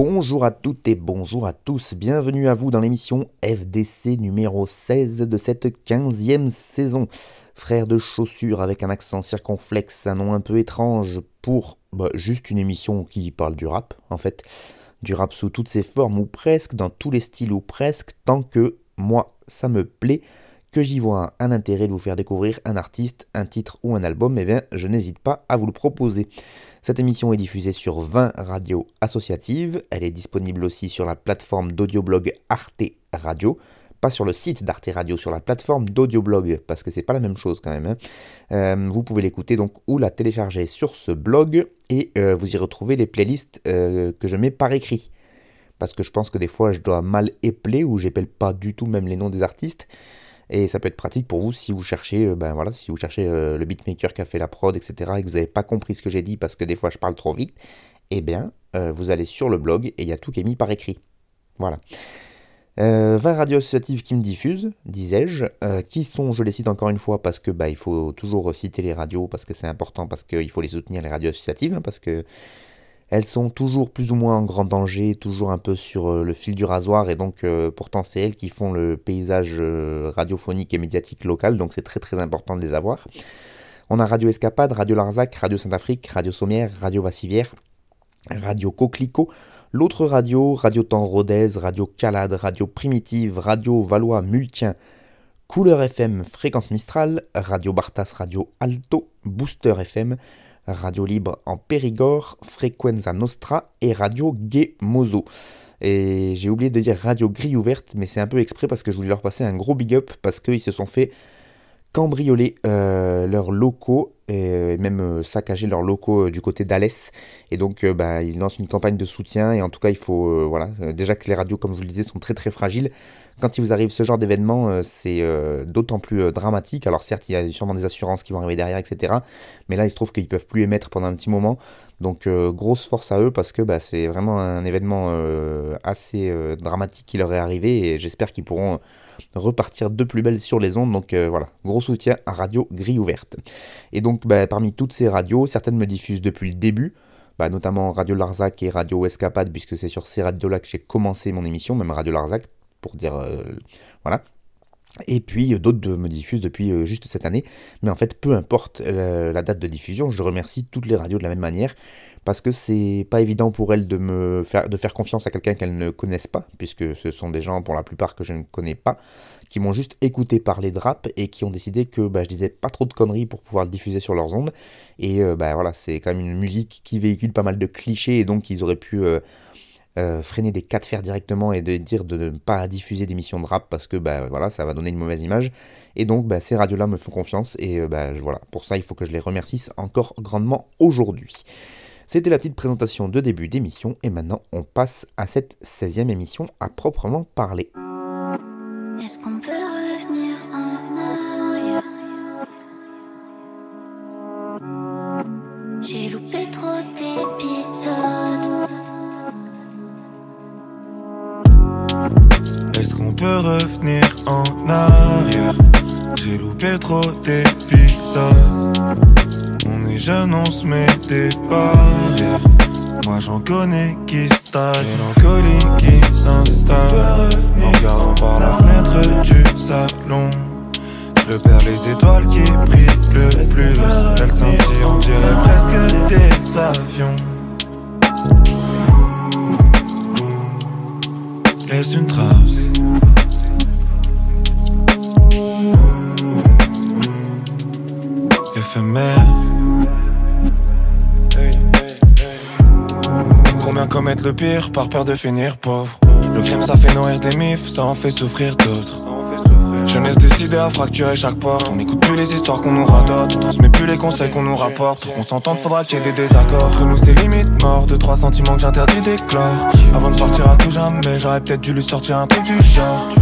Bonjour à toutes et bonjour à tous, bienvenue à vous dans l'émission FDC numéro 16 de cette 15e saison. Frères de chaussures avec un accent circonflexe, un nom un peu étrange pour bah, juste une émission qui parle du rap en fait. Du rap sous toutes ses formes ou presque, dans tous les styles ou presque, tant que moi ça me plaît, que j'y vois un intérêt de vous faire découvrir un artiste, un titre ou un album, eh bien je n'hésite pas à vous le proposer. Cette émission est diffusée sur 20 radios associatives. Elle est disponible aussi sur la plateforme d'audioblog Arte Radio. Pas sur le site d'Arte Radio, sur la plateforme d'audioblog, parce que c'est pas la même chose quand même. hein. Euh, vous pouvez l'écouter donc ou la télécharger sur ce blog et euh, vous y retrouvez les playlists euh, que je mets par écrit. Parce que je pense que des fois je dois mal épeler ou j'épelle pas du tout même les noms des artistes. Et ça peut être pratique pour vous si vous cherchez, euh, ben voilà, si vous cherchez euh, le beatmaker qui a fait la prod, etc. et que vous n'avez pas compris ce que j'ai dit parce que des fois je parle trop vite, eh bien, euh, vous allez sur le blog et il y a tout qui est mis par écrit. Voilà. Euh, 20 radios associatives qui me diffusent, disais-je, qui sont, je les cite encore une fois parce que bah, il faut toujours citer les radios parce que c'est important, parce qu'il faut les soutenir les radios associatives, hein, parce que elles sont toujours plus ou moins en grand danger, toujours un peu sur euh, le fil du rasoir, et donc euh, pourtant c'est elles qui font le paysage euh, radiophonique et médiatique local, donc c'est très très important de les avoir. On a Radio Escapade, Radio Larzac, Radio Saint-Afrique, Radio Sommière, Radio Vassivière, Radio Coquelicot, l'autre radio, Radio Temps Rodez, Radio Calade, Radio Primitive, Radio Valois Multien, Couleur FM, Fréquence Mistral, Radio Bartas, Radio Alto, Booster FM, Radio Libre en Périgord, Frequenza Nostra et Radio Gay. Et j'ai oublié de dire Radio Grille Ouverte, mais c'est un peu exprès parce que je voulais leur passer un gros big up parce qu'ils se sont fait cambrioler euh, leurs locaux et même euh, saccager leurs locaux euh, du côté d'Alès. Et donc, euh, bah, ils lancent une campagne de soutien. Et en tout cas, il faut. euh, voilà, euh, déjà que les radios, comme je vous le disais, sont très très fragiles. Quand il vous arrive ce genre d'événement, euh, c'est euh, d'autant plus euh, dramatique. Alors, certes, il y a sûrement des assurances qui vont arriver derrière, etc. Mais là, il se trouve qu'ils peuvent plus émettre pendant un petit moment. Donc, grosse force à eux parce que bah, c'est vraiment un événement assez dramatique qui leur est arrivé. Et j'espère qu'ils pourront repartir de plus belle sur les ondes. Donc voilà, gros soutien à Radio Grille Ouverte. Et donc bah, parmi toutes ces radios, certaines me diffusent depuis le début, bah, notamment Radio Larzac et Radio Escapade, puisque c'est sur ces radios-là que j'ai commencé mon émission, même Radio Larzac, pour dire... euh, voilà. Et puis euh, d'autres me diffusent depuis euh, juste cette année. Mais en fait, peu importe la date de diffusion, je remercie toutes les radios de la même manière parce que c'est pas évident pour elles de me faire de faire confiance à quelqu'un qu'elles ne connaissent pas, puisque ce sont des gens pour la plupart que je ne connais pas, qui m'ont juste écouté parler de rap et qui ont décidé que bah, je disais pas trop de conneries pour pouvoir le diffuser sur leurs ondes. Et bah, voilà, c'est quand même une musique qui véhicule pas mal de clichés et donc ils auraient pu euh, freiner des cas de fer directement et de dire de ne pas diffuser d'émissions de rap parce que bah, voilà, ça va donner une mauvaise image. Et donc bah, ces radios-là me font confiance et euh, bah, voilà, pour ça il faut que je les remercie encore grandement aujourd'hui. C'était la petite présentation de début d'émission et maintenant on passe à cette 16e émission à proprement parler. Est-ce qu'on Peut revenir en arrière J'ai loupé trop d'épisodes. On est jeune, on se met des barrières. Moi j'en connais qui stagnent, mélancolie qui s'installe. En regardant par la fenêtre du salon. Je repère les étoiles qui brillent le plus. Elles scintillent, on dirait presque des avions. Laisse une trace. Combien commettent le pire par peur de finir pauvre? Le crime ça fait nourrir des mifs, ça en fait souffrir d'autres Jeunesse décidée à fracturer chaque porte. On n'écoute plus les histoires qu'on nous radote. On transmet plus les conseils qu'on nous rapporte. Pour qu'on s'entende, faudra qu'il y ait des désaccords. Entre nous, c'est limite mort. De trois sentiments que j'interdis d'éclore. Avant de partir à tout jamais, j'aurais peut-être dû lui sortir un truc du genre.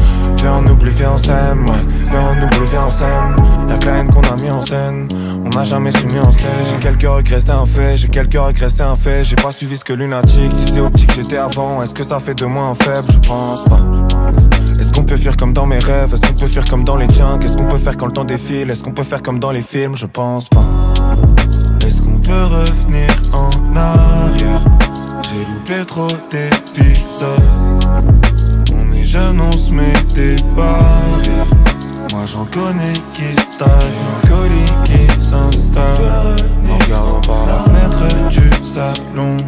Viens on oublie, viens on s'aime, ouais. Viens on oublie, viens on s'aime. La haine qu'on a mis en scène. On n'a jamais su mis en scène. J'ai quelques regrets, c'est un fait. J'ai quelques regrets, c'est un fait. J'ai pas suivi ce que lunatique disait au petit que j'étais avant. Est-ce que ça fait de moi un faible? Je pense pas. Est-ce qu'on peut faire comme dans mes rêves? Est-ce qu'on peut faire comme dans les tiens? Qu'est-ce qu'on peut faire quand le temps défile? Est-ce qu'on peut faire comme dans les films? Je pense pas. Est-ce qu'on peut revenir en arrière? J'ai loupé trop d'épisodes. Se met des barrières. Moi j'en connais qui style, un colis qui s'installe. En regardant par la fenêtre du salon.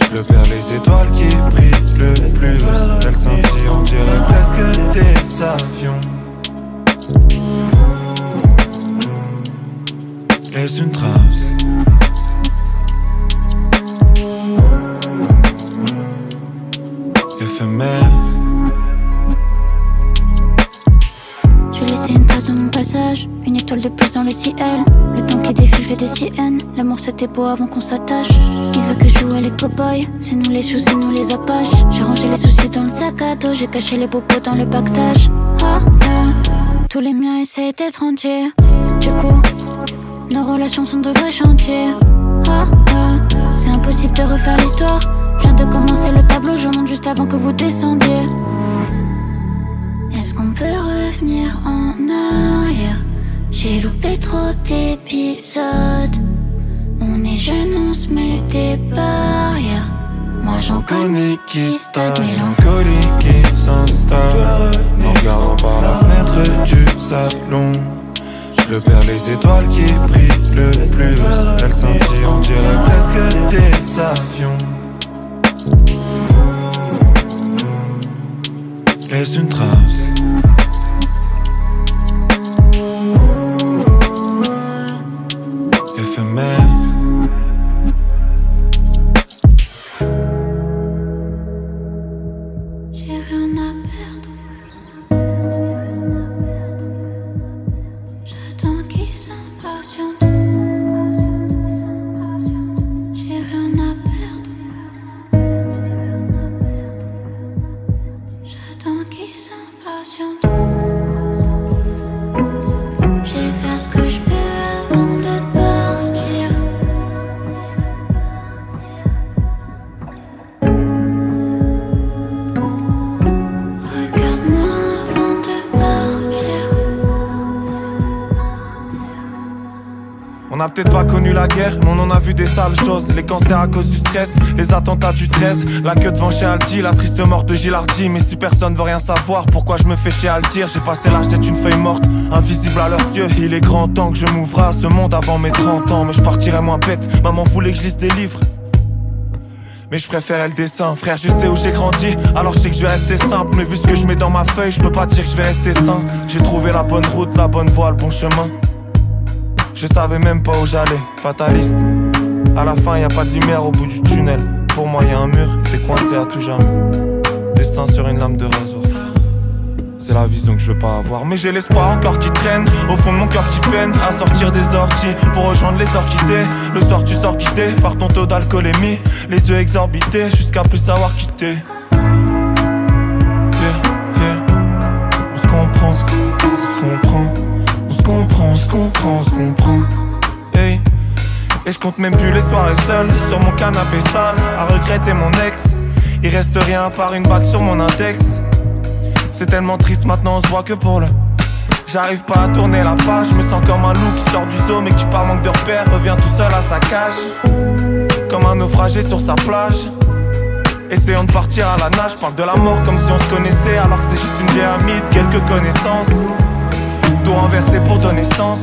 Je repère les étoiles qui brillent le plus. Elles scintillent, on dirait presque des avions. Laisse une trace? Éphémère. Une étoile de plus dans le ciel. Le temps qui défile fait des siennes. L'amour c'était beau avant qu'on s'attache. Il veut que je joue les cow-boys, c'est nous les choux, c'est nous les apaches. J'ai rangé les soucis dans le sac à dos, j'ai caché les bobos dans le pactage. Ah, ah. Tous les miens essaient d'être entiers. Du coup, nos relations sont de vrais chantiers. Ah, ah. C'est impossible de refaire l'histoire. Je viens de commencer le tableau, je monte juste avant que vous descendiez. Est-ce qu'on peut revenir en arrière? J'ai loupé trop d'épisodes. On est jeunes, on se met des barrières. Moi j'en connais qui stade, Mélancolie qui s'installe. En regardant par la fenêtre du salon. Je repère les étoiles qui brillent le plus. Elles scintillent, on dirait presque des avions. Laisse une trace. Des sales choses. Les cancers à cause du stress, les attentats du 13, la queue devant chez Alti, la triste mort de Gilardi. Mais si personne veut rien savoir, pourquoi je me fais le dire? J'ai passé l'âge d'être une feuille morte, invisible à leurs yeux. Il est grand temps que je m'ouvre à ce monde avant mes 30 ans. Mais je partirai moins bête, maman voulait que je lise des livres. Mais je préférais le dessin, frère, je sais où j'ai grandi, alors je sais que je vais rester simple. Mais vu ce que je mets dans ma feuille, je peux pas dire que je vais rester sain. J'ai trouvé la bonne route, la bonne voie, le bon chemin. Je savais même pas où j'allais, fataliste. À la fin, y a pas de lumière au bout du tunnel. Pour moi, y a un mur, t'es coincé à tout jamais. Destin sur une lame de rasoir. C'est la vision que je veux pas avoir. Mais j'ai l'espoir encore qui traîne. Au fond de mon cœur qui peine à sortir des orties pour rejoindre les orchidées. Le soir, tu sors quitté par ton taux d'alcoolémie. Les yeux exorbités jusqu'à plus savoir quitter. Yeah, yeah. On se comprend, on se comprend. On se comprend, on se comprend, on se comprend. Hey. Et je compte même plus les soirées seules sur mon canapé sale à regretter mon ex. Il reste rien à part une bague sur mon index. C'est tellement triste maintenant, on se voit que pour le. J'arrive pas à tourner la page, je me sens comme un loup qui sort du zoo mais qui par manque de repères revient tout seul à sa cage. Comme un naufragé sur sa plage. Essayons de partir à la nage, parle de la mort comme si on se connaissait alors que c'est juste une vieille amie de quelques connaissances. Tout renversé pour donner sens.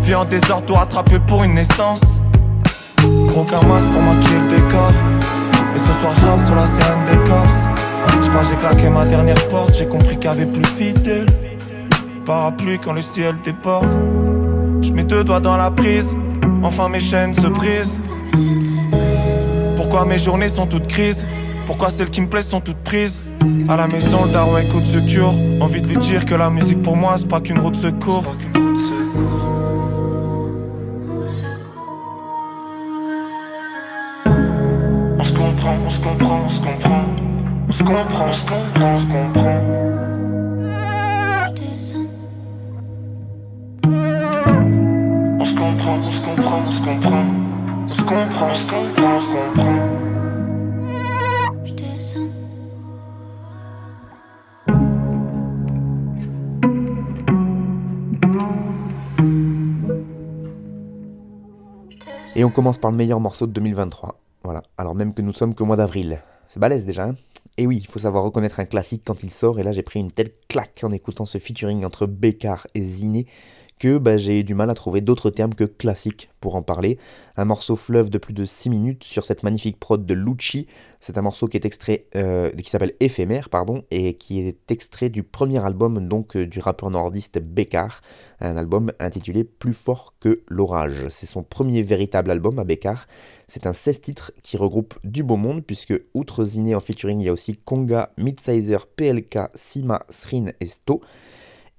Vie en désordre, tout rattrapé pour une naissance. Gros camas pour maquiller le décor. Et ce soir, je sur la scène des corps. Je crois j'ai claqué ma dernière porte, j'ai compris qu'il y avait plus fidèle. Parapluie quand le ciel déborde. Je mets deux doigts dans la prise, enfin mes chaînes se brisent. Pourquoi mes journées sont toutes crises? Pourquoi celles qui me plaisent sont toutes prises? À la maison, le daron écoute secure. Envie de lui dire que la musique pour moi, c'est pas qu'une route secours. Se comprend, se comprend, on se comprend. On se comprend, on se comprend, on se comprend. On se comprend, on se comprend, on se comprend. Et on commence par le meilleur morceau de 2023. Voilà, alors même que nous sommes qu'au mois d'avril. C'est balèze déjà, hein? Et oui, il faut savoir reconnaître un classique quand il sort, et là j'ai pris une telle claque en écoutant ce featuring entre Bécard et Ziné que bah, j'ai eu du mal à trouver d'autres termes que classique pour en parler. Un morceau fleuve de plus de 6 minutes sur cette magnifique prod de Lucci. C'est un morceau qui est extrait, euh, s'appelle Éphémère, pardon, et qui est extrait du premier album donc euh, du rappeur nordiste Bécard, un album intitulé Plus fort que l'orage. C'est son premier véritable album à Bécard. C'est un 16 titres qui regroupe du beau monde, puisque outre Ziné en featuring, il y a aussi Konga, Midsizer, PLK, Sima, Srin et Sto.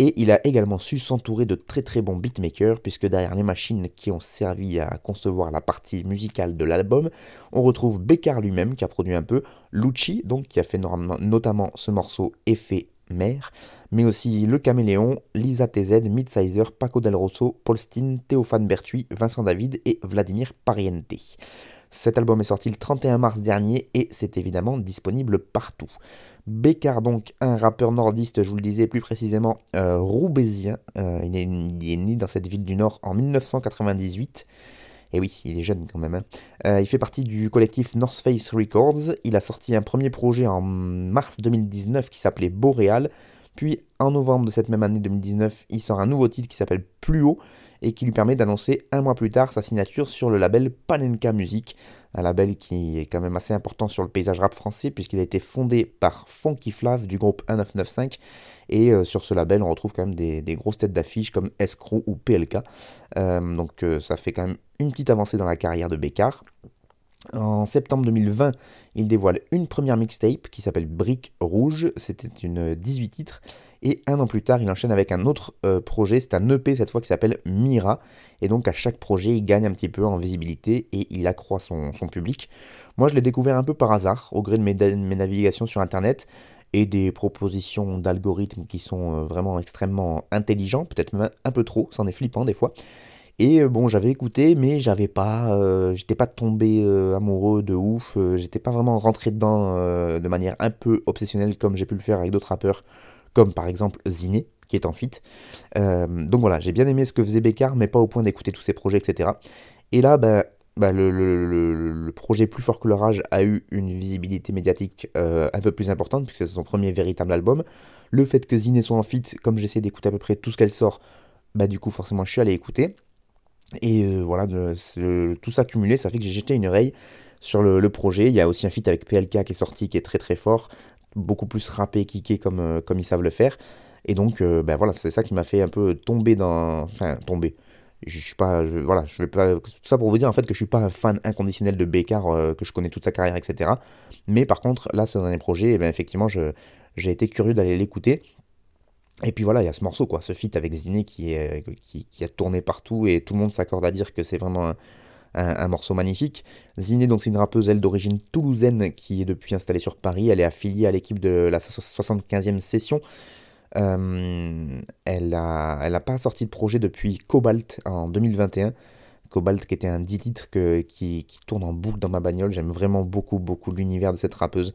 Et il a également su s'entourer de très très bons beatmakers, puisque derrière les machines qui ont servi à concevoir la partie musicale de l'album, on retrouve Bécard lui-même qui a produit un peu, Lucci, donc qui a fait notamment ce morceau Effet Mère, mais aussi Le Caméléon, Lisa TZ, Midsizer, Paco Del Rosso, Paul Théophane Berthuis, Vincent David et Vladimir Pariente. Cet album est sorti le 31 mars dernier et c'est évidemment disponible partout. Bécard, donc un rappeur nordiste, je vous le disais plus précisément, euh, roubaisien. Euh, il, est, né dans cette ville du Nord en 1998. Et oui, il est jeune quand même. Hein. Euh, il fait partie du collectif North Face Records. Il a sorti un premier projet en mars 2019 qui s'appelait Boréal. Puis en novembre de cette même année 2019, il sort un nouveau titre qui s'appelle Plus haut et qui lui permet d'annoncer un mois plus tard sa signature sur le label Panenka Music, un label qui est quand même assez important sur le paysage rap français puisqu'il a été fondé par Funky Flav du groupe 1995 et euh, sur ce label on retrouve quand même des, grosses têtes d'affiche comme Escrow ou PLK euh, donc euh, ça fait quand même une petite avancée dans la carrière de Bécard en septembre 2020, il dévoile une première mixtape qui s'appelle Brique Rouge, c'était une 18 titres, et un an plus tard, il enchaîne avec un autre euh, projet, c'est un EP cette fois qui s'appelle Mira, et donc à chaque projet, il gagne un petit peu en visibilité et il accroît son, public. Moi, je l'ai découvert un peu par hasard, au gré de mes, mes navigations sur Internet, et des propositions d'algorithmes qui sont euh, vraiment extrêmement intelligents, peut-être même un peu trop, c'en est flippant des fois. Et euh, bon, j'avais écouté, mais j'avais pas, euh, j'étais pas tombé euh, amoureux de ouf. j'étais pas vraiment rentré dedans de manière un peu obsessionnelle comme j'ai pu le faire avec d'autres rappeurs, comme par exemple Ziné, qui est en fit. donc voilà, j'ai bien aimé ce que faisait Bécard, mais pas au point d'écouter tous ses projets, etc. Et là, bah, bah le, projet Plus fort que l'orage a eu une visibilité médiatique un peu plus importante, puisque c'est son premier véritable album. Le fait que Ziné soit en fit, comme j'essaie d'écouter à peu près tout ce qu'elle sort, bah du coup forcément je suis allé écouter. Et euh, voilà, tout ça cumulé, ça fait que j'ai jeté une oreille sur le, projet. Il y a aussi un feat avec PLK qui est sorti, qui est très très fort, beaucoup plus rappé, kické comme, euh, comme ils savent le faire. Et donc, euh, ben voilà, c'est ça qui m'a fait un peu tomber dans. Enfin, tomber. Je suis pas. voilà, je vais pas. Tout ça pour vous dire en fait que je suis pas un fan inconditionnel de Bécard, que je connais toute sa carrière, etc. Mais par contre, là, ce dernier projet, eh ben, effectivement, j'ai été curieux d'aller l'écouter. Et puis voilà, il y a ce morceau, quoi, ce feat avec Ziné qui, est, qui, a tourné partout et tout le monde s'accorde à dire que c'est vraiment un, morceau magnifique. Ziné, donc c'est une rappeuse, d'origine toulousaine qui est depuis installée sur Paris. Elle est affiliée à l'équipe de la 75e session. Euh, elle n'a a pas sorti de projet depuis Cobalt en 2021. Cobalt qui était un 10 titres que, qui, qui tourne en boucle dans ma bagnole. J'aime vraiment beaucoup, beaucoup l'univers de cette rappeuse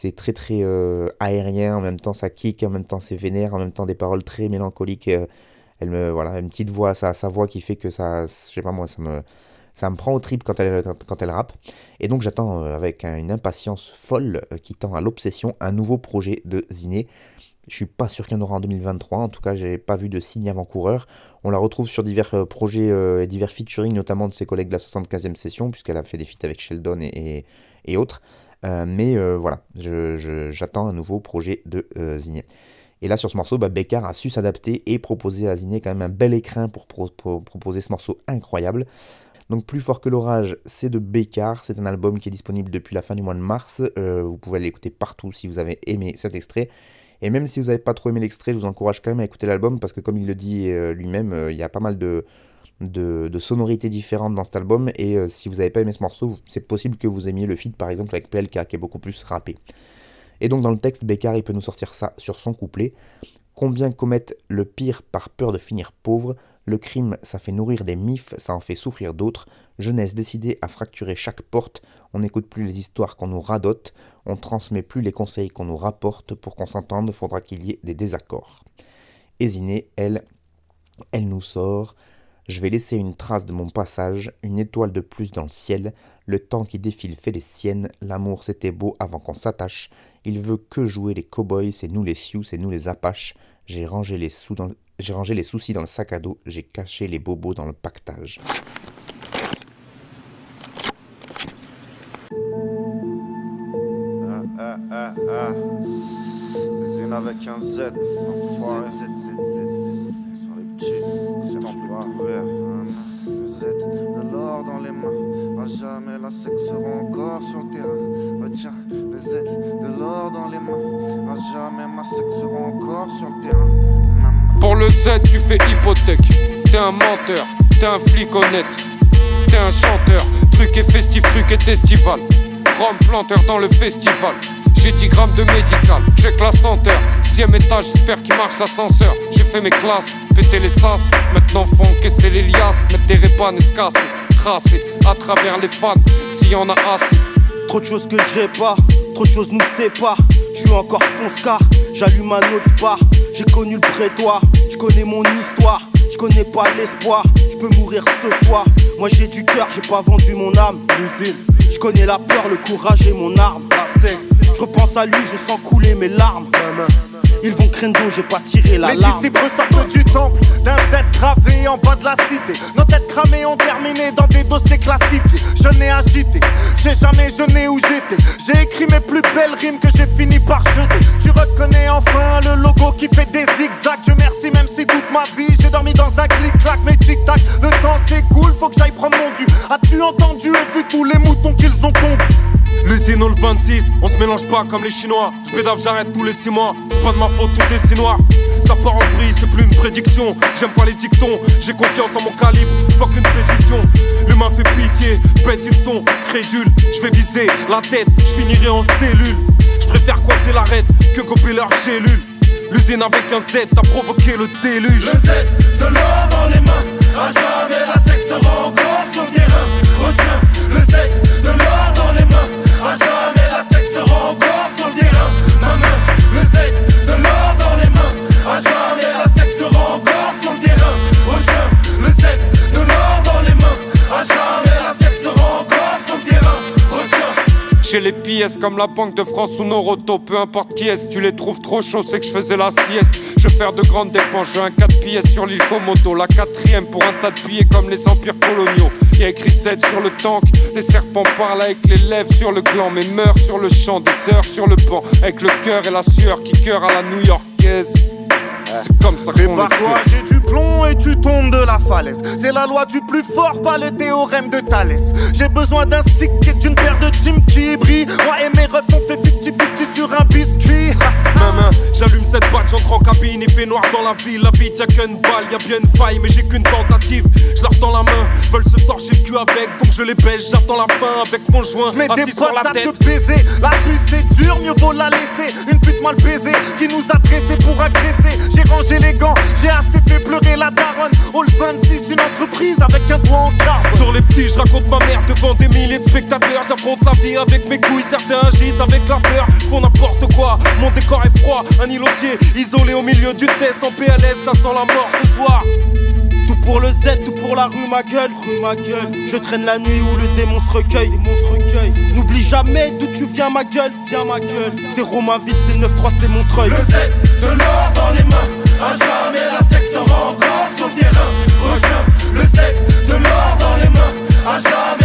c'est très très euh, aérien, en même temps ça kick, en même temps c'est vénère, en même temps des paroles très mélancoliques. Euh, elle me voilà une petite voix, sa, sa voix qui fait que ça, je sais pas moi, ça me ça me prend au trip quand elle, quand, elle rappe. Et donc j'attends euh, avec une impatience folle qui tend à l'obsession un nouveau projet de Ziné. Je suis pas sûr qu'il y en aura en 2023, en tout cas j'ai pas vu de signe avant-coureur. On la retrouve sur divers projets et divers featuring, notamment de ses collègues de la 75e session, puisqu'elle a fait des feats avec Sheldon et autres. Euh, mais euh, voilà, j'attends un nouveau projet de euh, Ziné. Et là, sur ce morceau, bah, a su s'adapter et proposer à Ziné quand même un bel écrin pour, proposer ce morceau incroyable. Donc plus fort que l'orage, c'est de Bécard, c'est un album qui est disponible depuis la fin du mois de mars, vous pouvez l'écouter partout si vous avez aimé cet extrait. Et même si vous n'avez pas trop aimé l'extrait, je vous encourage quand même à écouter l'album parce que comme il le dit lui-même, il y a pas mal de, de, sonorités différentes dans cet album. Et si vous n'avez pas aimé ce morceau, c'est possible que vous aimiez le feat par exemple avec PLK qui est beaucoup plus rappé. Et donc dans le texte, Bécard il peut nous sortir ça sur son couplet. Combien commettent le pire par peur de finir pauvre? Le crime, ça fait nourrir des mifs, ça en fait souffrir d'autres. Jeunesse décidée à fracturer chaque porte. On n'écoute plus les histoires qu'on nous radote. On transmet plus les conseils qu'on nous rapporte. Pour qu'on s'entende, faudra qu'il y ait des désaccords. Hésiné, elle, elle nous sort. Je vais laisser une trace de mon passage, une étoile de plus dans le ciel. Le temps qui défile fait les siennes. L'amour c'était beau avant qu'on s'attache. Il veut que jouer les cowboys, c'est nous les Sioux, c'est nous les Apaches. J'ai rangé les sous dans j'ai rangé les soucis dans le sac à dos, j'ai caché les bobos dans le pactage. Ah, ah, ah, ah. Avec un Z, cherche pas ouvert. Le Z, de l'or dans les mains. À jamais la sexe sera encore sur le terrain. Retiens, le Z, de l'or dans les mains. À jamais ma sexe sera encore sur le terrain. Pour le Z, tu fais hypothèque. T'es un menteur, t'es un flic honnête. T'es un chanteur, truc et festif, truc et festival. Rome planteur dans le festival. J'ai 10 grammes de médical, check la senteur. Sixième étage, j'espère qu'il marche l'ascenseur. J'ai fait mes classes, pété les sas. Maintenant faut encaisser les liasses, mettre des répanes et Tracer à travers les fans, s'il y en a assez. Trop de choses que j'ai pas, trop de choses nous séparent. Je suis encore fonce car j'allume un autre bar. J'ai connu le prétoire, je connais mon histoire. Je connais pas l'espoir, je peux mourir ce soir. Moi j'ai du cœur, j'ai pas vendu mon âme. Je connais la peur, le courage et mon arme. Je repense à lui, je sens couler mes larmes. Ils vont craindre j'ai pas tiré la Les disciples sortent du temple d'un Z gravé en bas de la cité. Nos têtes cramées ont terminé dans des dossiers classifiés. Je n'ai agité, j'ai jamais jeûné où j'étais. J'ai écrit mes plus belles rimes que j'ai fini par jeter. Tu reconnais enfin le logo qui fait des zigzags. Je merci même si toute ma vie j'ai dormi dans un clic-clac. Mais tic-tac, le temps s'écoule, faut que j'aille prendre mon dû. As-tu entendu et vu tous les moutons qu'ils ont tondus? L'usine le 26, on se mélange pas comme les Chinois. J'pédave, j'arrête tous les 6 mois. C'est pas de ma faute, tout est si noir. Ça part en vrille, c'est plus une prédiction. J'aime pas les dictons, j'ai confiance en mon calibre. Fuck une pétition. L'humain fait pitié, bête ils sont crédules. J'vais viser la tête, j'finirai en cellule. J'préfère coincer l'arête que gober leur cellule. L'usine avec un Z a provoqué le déluge. Le Z de l'or dans les mains, à jamais la sexe J'ai les pièces comme la Banque de France ou Noroto, peu importe qui est, tu les trouves trop chauds, c'est que je faisais la sieste. Je faire de grandes dépenses, j'ai un 4 pièces sur l'île Komodo, la quatrième pour un tas de billets comme les empires coloniaux. Y a écrit 7 sur le tank, les serpents parlent avec les lèvres sur le gland, mais meurent sur le champ, des heures sur le banc, avec le cœur et la sueur qui cœur à la new-yorkaise. C'est comme ça qu'on j'ai du plomb et tu tombes de la falaise. C'est la loi du plus fort, pas le théorème de Thalès. J'ai besoin d'un stick et d'une paire de team qui brille. Moi et mes refs, on fait 50-50 sur un biscuit. Maman, j'allume cette batte, j'entre en cabine, il fait noir dans la ville. La vie, y'a qu'une balle, y'a bien une faille, mais j'ai qu'une tentative. Je leur tends la main, veulent se torcher le cul avec, donc je les baisse, j'attends la fin avec mon joint. J'mets des sur la tête. de baiser. La rue c'est dur, mieux vaut la laisser. Une pute mal baisée qui nous a dressés pour agresser. J'ai rangé les gants, j'ai assez fait pleurer la daronne. All 26, une entreprise avec un doigt en carbone. Sur les petits, je raconte ma mère devant des milliers de spectateurs. J'affronte la vie avec mes couilles, certains agissent avec la peur. Font n'importe quoi, mon décor est froid. Un îlotier isolé au milieu du test en PLS, ça sent la mort ce soir. Pour le Z, tout pour la rue, ma gueule, rue, ma gueule. Je traîne la nuit où le démon se recueille, démon se recueille. N'oublie jamais d'où tu viens, ma gueule, viens, ma gueule. C'est Romainville, c'est 9-3, c'est Montreuil. Le Z, de l'or dans les mains. À jamais la sexe sera encore sur terrain. Retiens le Z, de l'or dans les mains. À jamais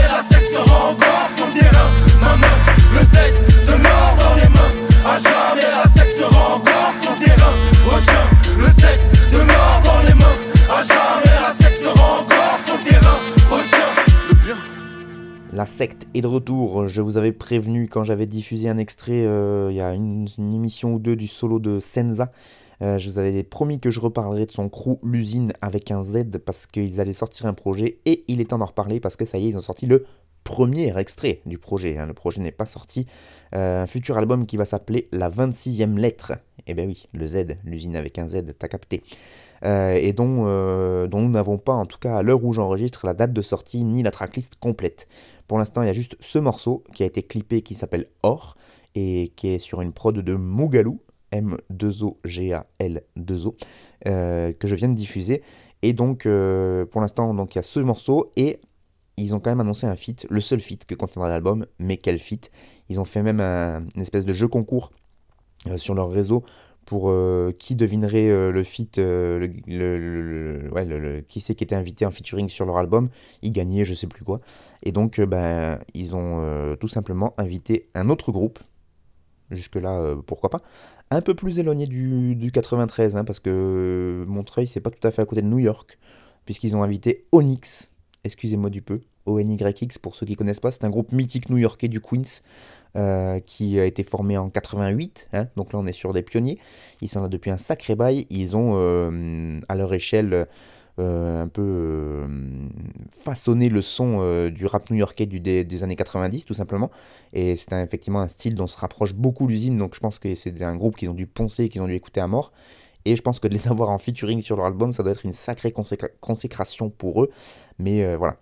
Sect est de retour. Je vous avais prévenu quand j'avais diffusé un extrait euh, il y a une, émission ou deux du solo de Senza. Euh, je vous avais promis que je reparlerai de son crew L'usine avec un Z parce qu'ils allaient sortir un projet et il est temps d'en reparler parce que ça y est, ils ont sorti le premier extrait du projet. Hein. Le projet n'est pas sorti. Euh, un futur album qui va s'appeler La 26e lettre. Eh ben oui, le Z, l'usine avec un Z, t'as capté. Et dont, dont nous n'avons pas, en tout cas à l'heure où j'enregistre, la date de sortie ni la tracklist complète. Pour l'instant, il y a juste ce morceau qui a été clippé qui s'appelle Or et qui est sur une prod de Mugalou, M2O-G-A-L-2-O, que je viens de diffuser. Et donc, pour l'instant, il y a ce morceau et ils ont quand même annoncé un feat, le seul feat que contiendra l'album, mais quel feat? Ils ont fait même un, une espèce de jeu concours euh, sur leur réseau pour euh, qui devinerait euh, le feat, le, le, qui c'est qui était invité en featuring sur leur album, ils gagnaient je sais plus quoi. Et donc ben, ils ont tout simplement invité un autre groupe, jusque-là pourquoi pas, un peu plus éloigné du, du 93, hein, parce que Montreuil c'est pas tout à fait à côté de New York, puisqu'ils ont invité Onyx, excusez-moi du peu, ONYX pour ceux qui connaissent pas, c'est un groupe mythique new-yorkais du Queens euh, qui a été formé en 88, hein. donc là on est sur des pionniers, ils sont là depuis un sacré bail, ils ont euh, à leur échelle euh, un peu façonné le son du rap new-yorkais du, des, années 90 tout simplement, et c'est effectivement un style dont se rapproche beaucoup l'usine, donc je pense que c'est un groupe qu'ils ont dû poncer, qu'ils ont dû écouter à mort, et je pense que de les avoir en featuring sur leur album, ça doit être une sacrée consécration pour eux. Mais euh, voilà,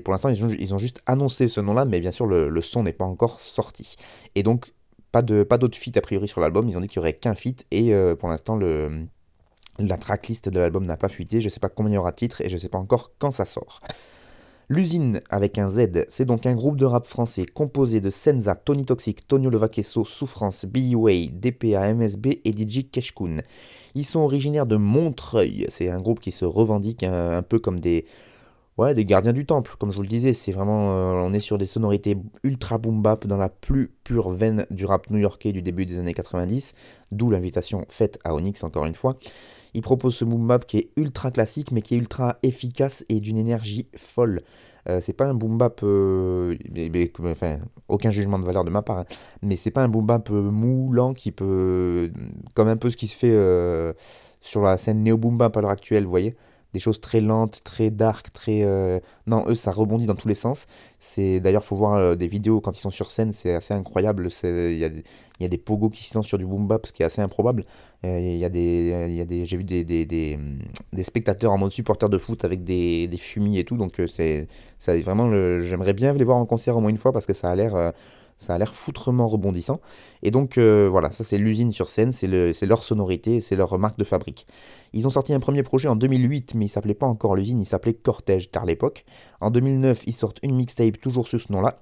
pour l'instant, ils ont, juste annoncé ce nom-là, mais bien sûr, le, son n'est pas encore sorti. Et donc, pas d'autres pas feats a priori sur l'album. Ils ont dit qu'il n'y aurait qu'un feat. Et euh, pour l'instant, la tracklist de l'album n'a pas fuité. Je ne sais pas combien il y aura de titres et je ne sais pas encore quand ça sort. L'usine avec un Z, c'est donc un groupe de rap français composé de Senza, Tony Toxic, Tonio Levaquesso, Souffrance, B.U.A., DPA, MSB et DJ Keshkun. Ils sont originaires de Montreuil. C'est un groupe qui se revendique un, peu comme des, ouais, des gardiens du temple. Comme je vous le disais, c'est vraiment, euh, on est sur des sonorités ultra boom bap dans la plus pure veine du rap new-yorkais du début des années 90. D'où l'invitation faite à Onyx encore une fois. Ils proposent ce boom bap qui est ultra classique mais qui est ultra efficace et d'une énergie folle. Euh, c'est pas un boom bap, euh, enfin, aucun jugement de valeur de ma part, hein, mais c'est pas un boom bap euh, moulant qui peut, comme un peu ce qui se fait sur la scène néo boom bap à l'heure actuelle, vous voyez des choses très lentes, très dark, très... Non, eux, ça rebondit dans tous les sens. C'est D'ailleurs, faut voir des vidéos quand ils sont sur scène, c'est assez incroyable. Il y a, y a des pogos qui se lancent sur du boom bap, ce qui est assez improbable. Euh, des, des, j'ai vu des, des, des, des, spectateurs en mode supporter de foot avec des, des fumis et tout. Donc euh, c'est, ça vraiment, j'aimerais bien les voir en concert au moins une fois parce que ça a l'air, euh, ça a l'air foutrement rebondissant. Et donc voilà, ça c'est l'usine sur scène, c'est, le, c'est leur sonorité, c'est leur marque de fabrique. Ils ont sorti un premier projet en 2008, mais il s'appelait pas encore l'usine, il s'appelait Cortège car l'époque. En 2009, ils sortent une mixtape toujours sur ce nom-là.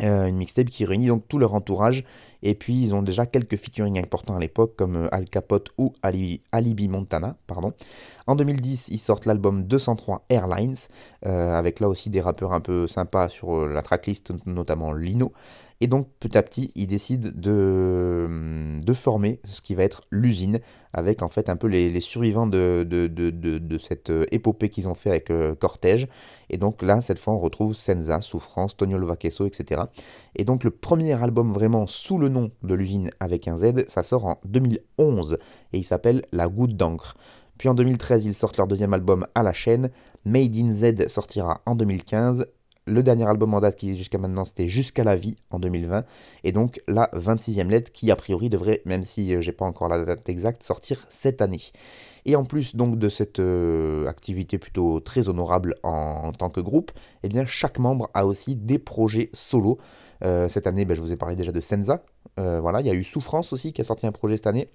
une mixtape qui réunit donc tout leur entourage et puis ils ont déjà quelques featuring importants à l'époque comme euh, Al Capote ou Alibi, Montana. Pardon. En 2010, ils sortent l'album 203 Airlines, euh, avec là aussi des rappeurs un peu sympas sur euh, la tracklist, notamment Lino. Et donc petit à petit, ils décident de, hum, de former ce qui va être l'usine, avec en fait un peu les, survivants de, cette épopée qu'ils ont fait avec Cortège. Et donc là, cette fois, on retrouve Senza, Souffrance, Tonio Lovaqueso, etc. Et donc le premier album vraiment sous le nom de l'usine avec un Z, ça sort en 2011 et il s'appelle La Goutte d'encre. Puis en 2013, ils sortent leur deuxième album à la chaîne. Made in Z sortira en 2015. Le dernier album en date qui jusqu'à maintenant c'était Jusqu'à la vie en 2020. Et donc la 26e lettre qui a priori devrait, même si euh, j'ai pas encore la date exacte, sortir cette année. Et en plus donc de cette euh, activité plutôt très honorable en, tant que groupe, eh bien chaque membre a aussi des projets solo. Euh, cette année, ben, je vous ai parlé déjà de Senza. Voilà, il y a eu Souffrance aussi qui a sorti un projet cette année,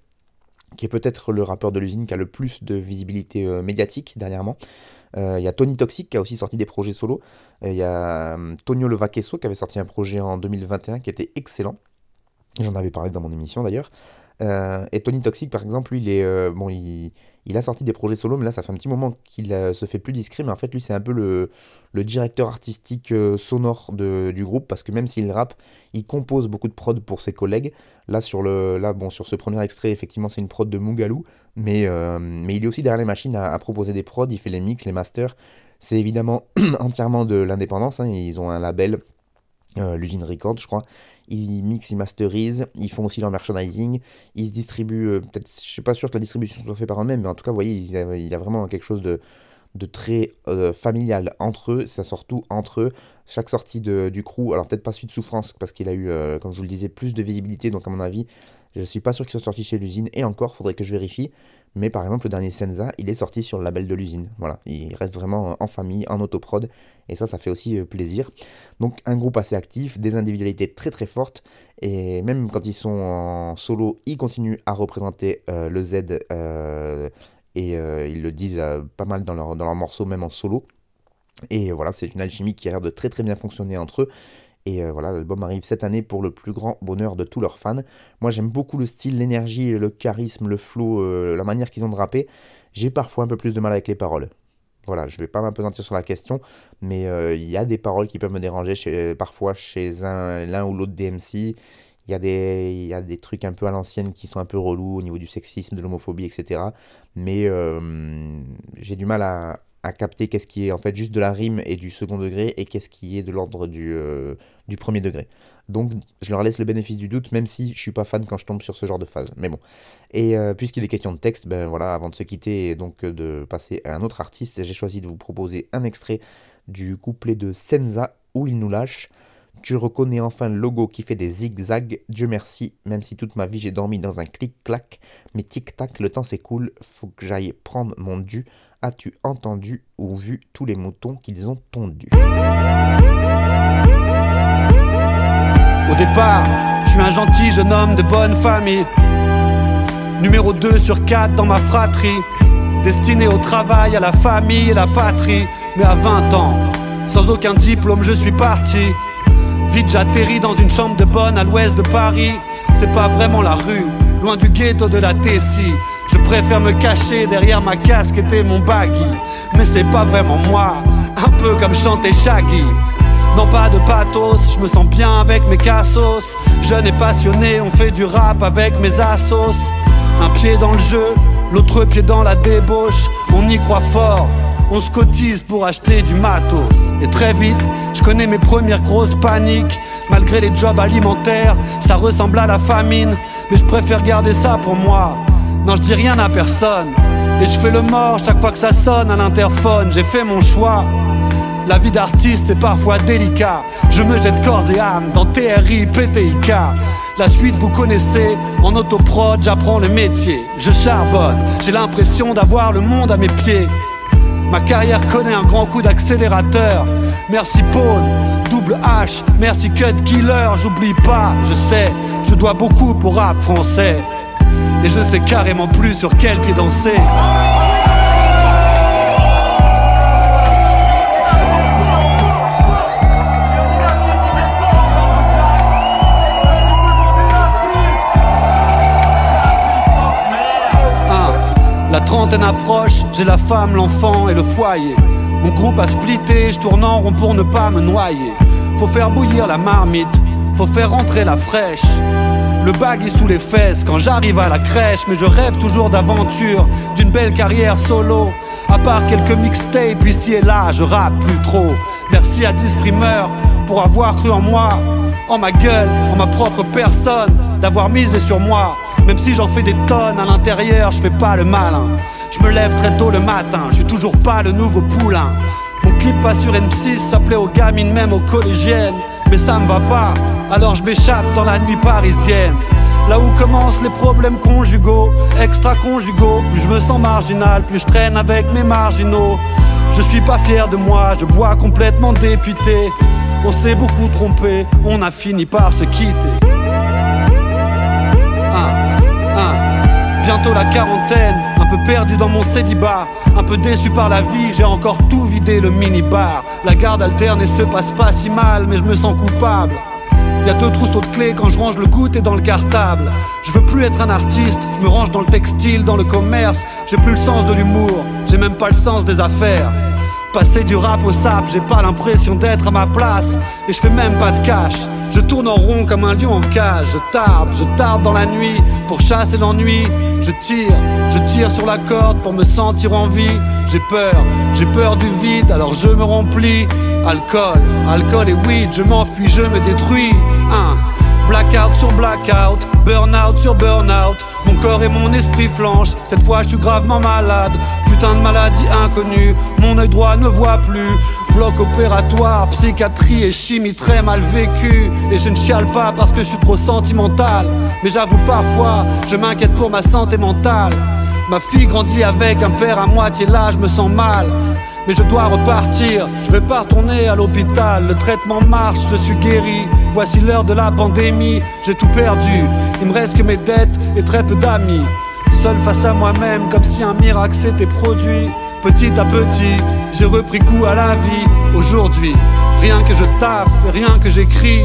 qui est peut-être le rappeur de l'usine qui a le plus de visibilité euh, médiatique dernièrement. Il y a Tony Toxic qui a aussi sorti des projets solo. Il y a Tonio Levaquesso qui avait sorti un projet en 2021 qui était excellent. J'en avais parlé dans mon émission d'ailleurs. et Tony Toxic, par exemple, lui, il est bon, il, il a sorti des projets solo, mais là, ça fait un petit moment qu'il se fait plus discret. Mais en fait, lui, c'est un peu le, directeur artistique euh, sonore du groupe, parce que même s'il rappe, il compose beaucoup de prod pour ses collègues. Là, sur, le, là, bon, sur ce premier extrait, effectivement, c'est une prod de Mugalou, mais, euh, mais il est aussi derrière les machines à, proposer des prods, il fait les mix, les masters. C'est évidemment entièrement de l'indépendance, hein. ils ont un label l'usine Record, je crois. Ils mixent, ils masterisent, ils font aussi leur merchandising, ils se distribuent, peut-être, je suis pas sûr que la distribution soit faite par eux-mêmes, mais en tout cas, vous voyez, il y a, vraiment quelque chose de, très familial entre eux, ça sort tout entre eux. Chaque sortie de, du crew, alors peut-être pas celui de Souffrance, parce qu'il a eu, comme je vous le disais, plus de visibilité, donc à mon avis, je suis pas sûr qu'il soit sorti chez l'usine, et encore, faudrait que je vérifie. Mais par exemple, le dernier Senza, il est sorti sur le label de l'usine. Voilà, il reste vraiment en famille, en autoprod, et ça, ça fait aussi euh, plaisir. Donc, un groupe assez actif, des individualités très très fortes, et même quand ils sont en solo, ils continuent à représenter euh, le Z, euh, et ils le disent pas mal dans leurs leur morceaux, même en solo. Et voilà, c'est une alchimie qui a l'air de très très bien fonctionner entre eux. Et euh, voilà, l'album arrive cette année pour le plus grand bonheur de tous leurs fans. Moi, j'aime beaucoup le style, l'énergie, le charisme, le flow, euh, la manière qu'ils ont de rapper. J'ai parfois un peu plus de mal avec les paroles. Voilà, je vais pas m'apesantir sur la question, mais euh, il y a des paroles qui peuvent me déranger parfois chez l'un ou l'autre DMC. Il y, a des, y a des trucs un peu à l'ancienne qui sont un peu relous au niveau du sexisme, de l'homophobie, etc. Mais j'ai du mal à, à capter qu'est-ce qui est en fait juste de la rime et du second degré et qu'est-ce qui est de l'ordre du, euh, du premier degré. Donc je leur laisse le bénéfice du doute, même si je suis pas fan quand je tombe sur ce genre de phase. Mais bon. Et euh, puisqu'il est question de texte, ben voilà, avant de se quitter et donc euh, de passer à un autre artiste, j'ai choisi de vous proposer un extrait du couplet de Senza où il nous lâche. Tu reconnais enfin le logo qui fait des zigzags. Dieu merci, même si toute ma vie j'ai dormi dans un clic-clac. Mais tic-tac, le temps s'écoule, faut que j'aille prendre mon dû. As-tu entendu ou vu tous les moutons qu'ils ont tondus? Au départ, je suis un gentil jeune homme de bonne famille. Numéro 2 sur 4 dans ma fratrie. Destiné au travail, à la famille et la patrie. Mais à 20 ans, sans aucun diplôme, je suis parti. Vite, j'atterris dans une chambre de bonne à l'ouest de Paris. C'est pas vraiment la rue, loin du ghetto de la Tessie. Je préfère me cacher derrière ma casque et mon baggy. Mais c'est pas vraiment moi, un peu comme chanter Shaggy. Non pas de pathos, je me sens bien avec mes cassos. Jeune et passionné, on fait du rap avec mes assos. Un pied dans le jeu, l'autre pied dans la débauche. On y croit fort, on se cotise pour acheter du matos. Et très vite, je connais mes premières grosses paniques. Malgré les jobs alimentaires, ça ressemble à la famine. Mais je préfère garder ça pour moi. Non, je dis rien à personne. Et je fais le mort chaque fois que ça sonne à l'interphone. J'ai fait mon choix. La vie d'artiste est parfois délicat. Je me jette corps et âme dans TRI, PTIK. La suite vous connaissez, en autoprod j'apprends le métier. Je charbonne, j'ai l'impression d'avoir le monde à mes pieds. Ma carrière connaît un grand coup d'accélérateur. Merci Paul, double H, merci Cut Killer, j'oublie pas, je sais, je dois beaucoup pour rap français. Et je sais carrément plus sur quel pied danser. La trentaine approche, j'ai la femme, l'enfant et le foyer. Mon groupe a splitté, je tourne en rond pour ne pas me noyer. Faut faire bouillir la marmite, faut faire rentrer la fraîche. Le bag est sous les fesses quand j'arrive à la crèche, mais je rêve toujours d'aventure, d'une belle carrière solo. À part quelques mixtapes ici et là, je rappe plus trop. Merci à Disprimer pour avoir cru en moi, en ma gueule, en ma propre personne, d'avoir misé sur moi. Même si j'en fais des tonnes à l'intérieur, je fais pas le malin. Je me lève très tôt le matin, je suis toujours pas le nouveau poulain. Mon clip pas sur M6 s'appelait aux gamines, même aux collégiennes. Mais ça me va pas, alors je m'échappe dans la nuit parisienne. Là où commencent les problèmes conjugaux, extra-conjugaux, plus je me sens marginal, plus je traîne avec mes marginaux. Je suis pas fier de moi, je bois complètement député. On s'est beaucoup trompé, on a fini par se quitter. bientôt la quarantaine, un peu perdu dans mon célibat, un peu déçu par la vie, j'ai encore tout vidé le mini-bar. La garde alterne et se passe pas si mal, mais je me sens coupable. Y a deux trousseaux de clés quand je range le goûter dans le cartable. Je veux plus être un artiste, je me range dans le textile, dans le commerce. J'ai plus le sens de l'humour, j'ai même pas le sens des affaires. Passer du rap au sap, j'ai pas l'impression d'être à ma place. Et je fais même pas de cash. Je tourne en rond comme un lion en cage. Je tarde, je tarde dans la nuit pour chasser l'ennui. Je tire, je tire sur la corde pour me sentir en vie. J'ai peur, j'ai peur du vide, alors je me remplis. Alcool, alcool et weed, je m'enfuis, je me détruis. Blackout sur blackout, burnout sur burnout. Mon corps et mon esprit flanchent. Cette fois, je suis gravement malade. Putain de maladie inconnue. Mon œil droit ne voit plus. Bloc opératoire, psychiatrie et chimie très mal vécue. Et je ne chiale pas parce que je suis trop sentimental. Mais j'avoue parfois, je m'inquiète pour ma santé mentale. Ma fille grandit avec un père à moitié là, je me sens mal mais je dois repartir. Je vais pas retourner à l'hôpital, le traitement marche, je suis guéri. Voici l'heure de la pandémie, j'ai tout perdu. Il me reste que mes dettes et très peu d'amis. Seul face à moi-même, comme si un miracle s'était produit. Petit à petit, j'ai repris goût à la vie. Aujourd'hui, rien que je taffe, rien que j'écris.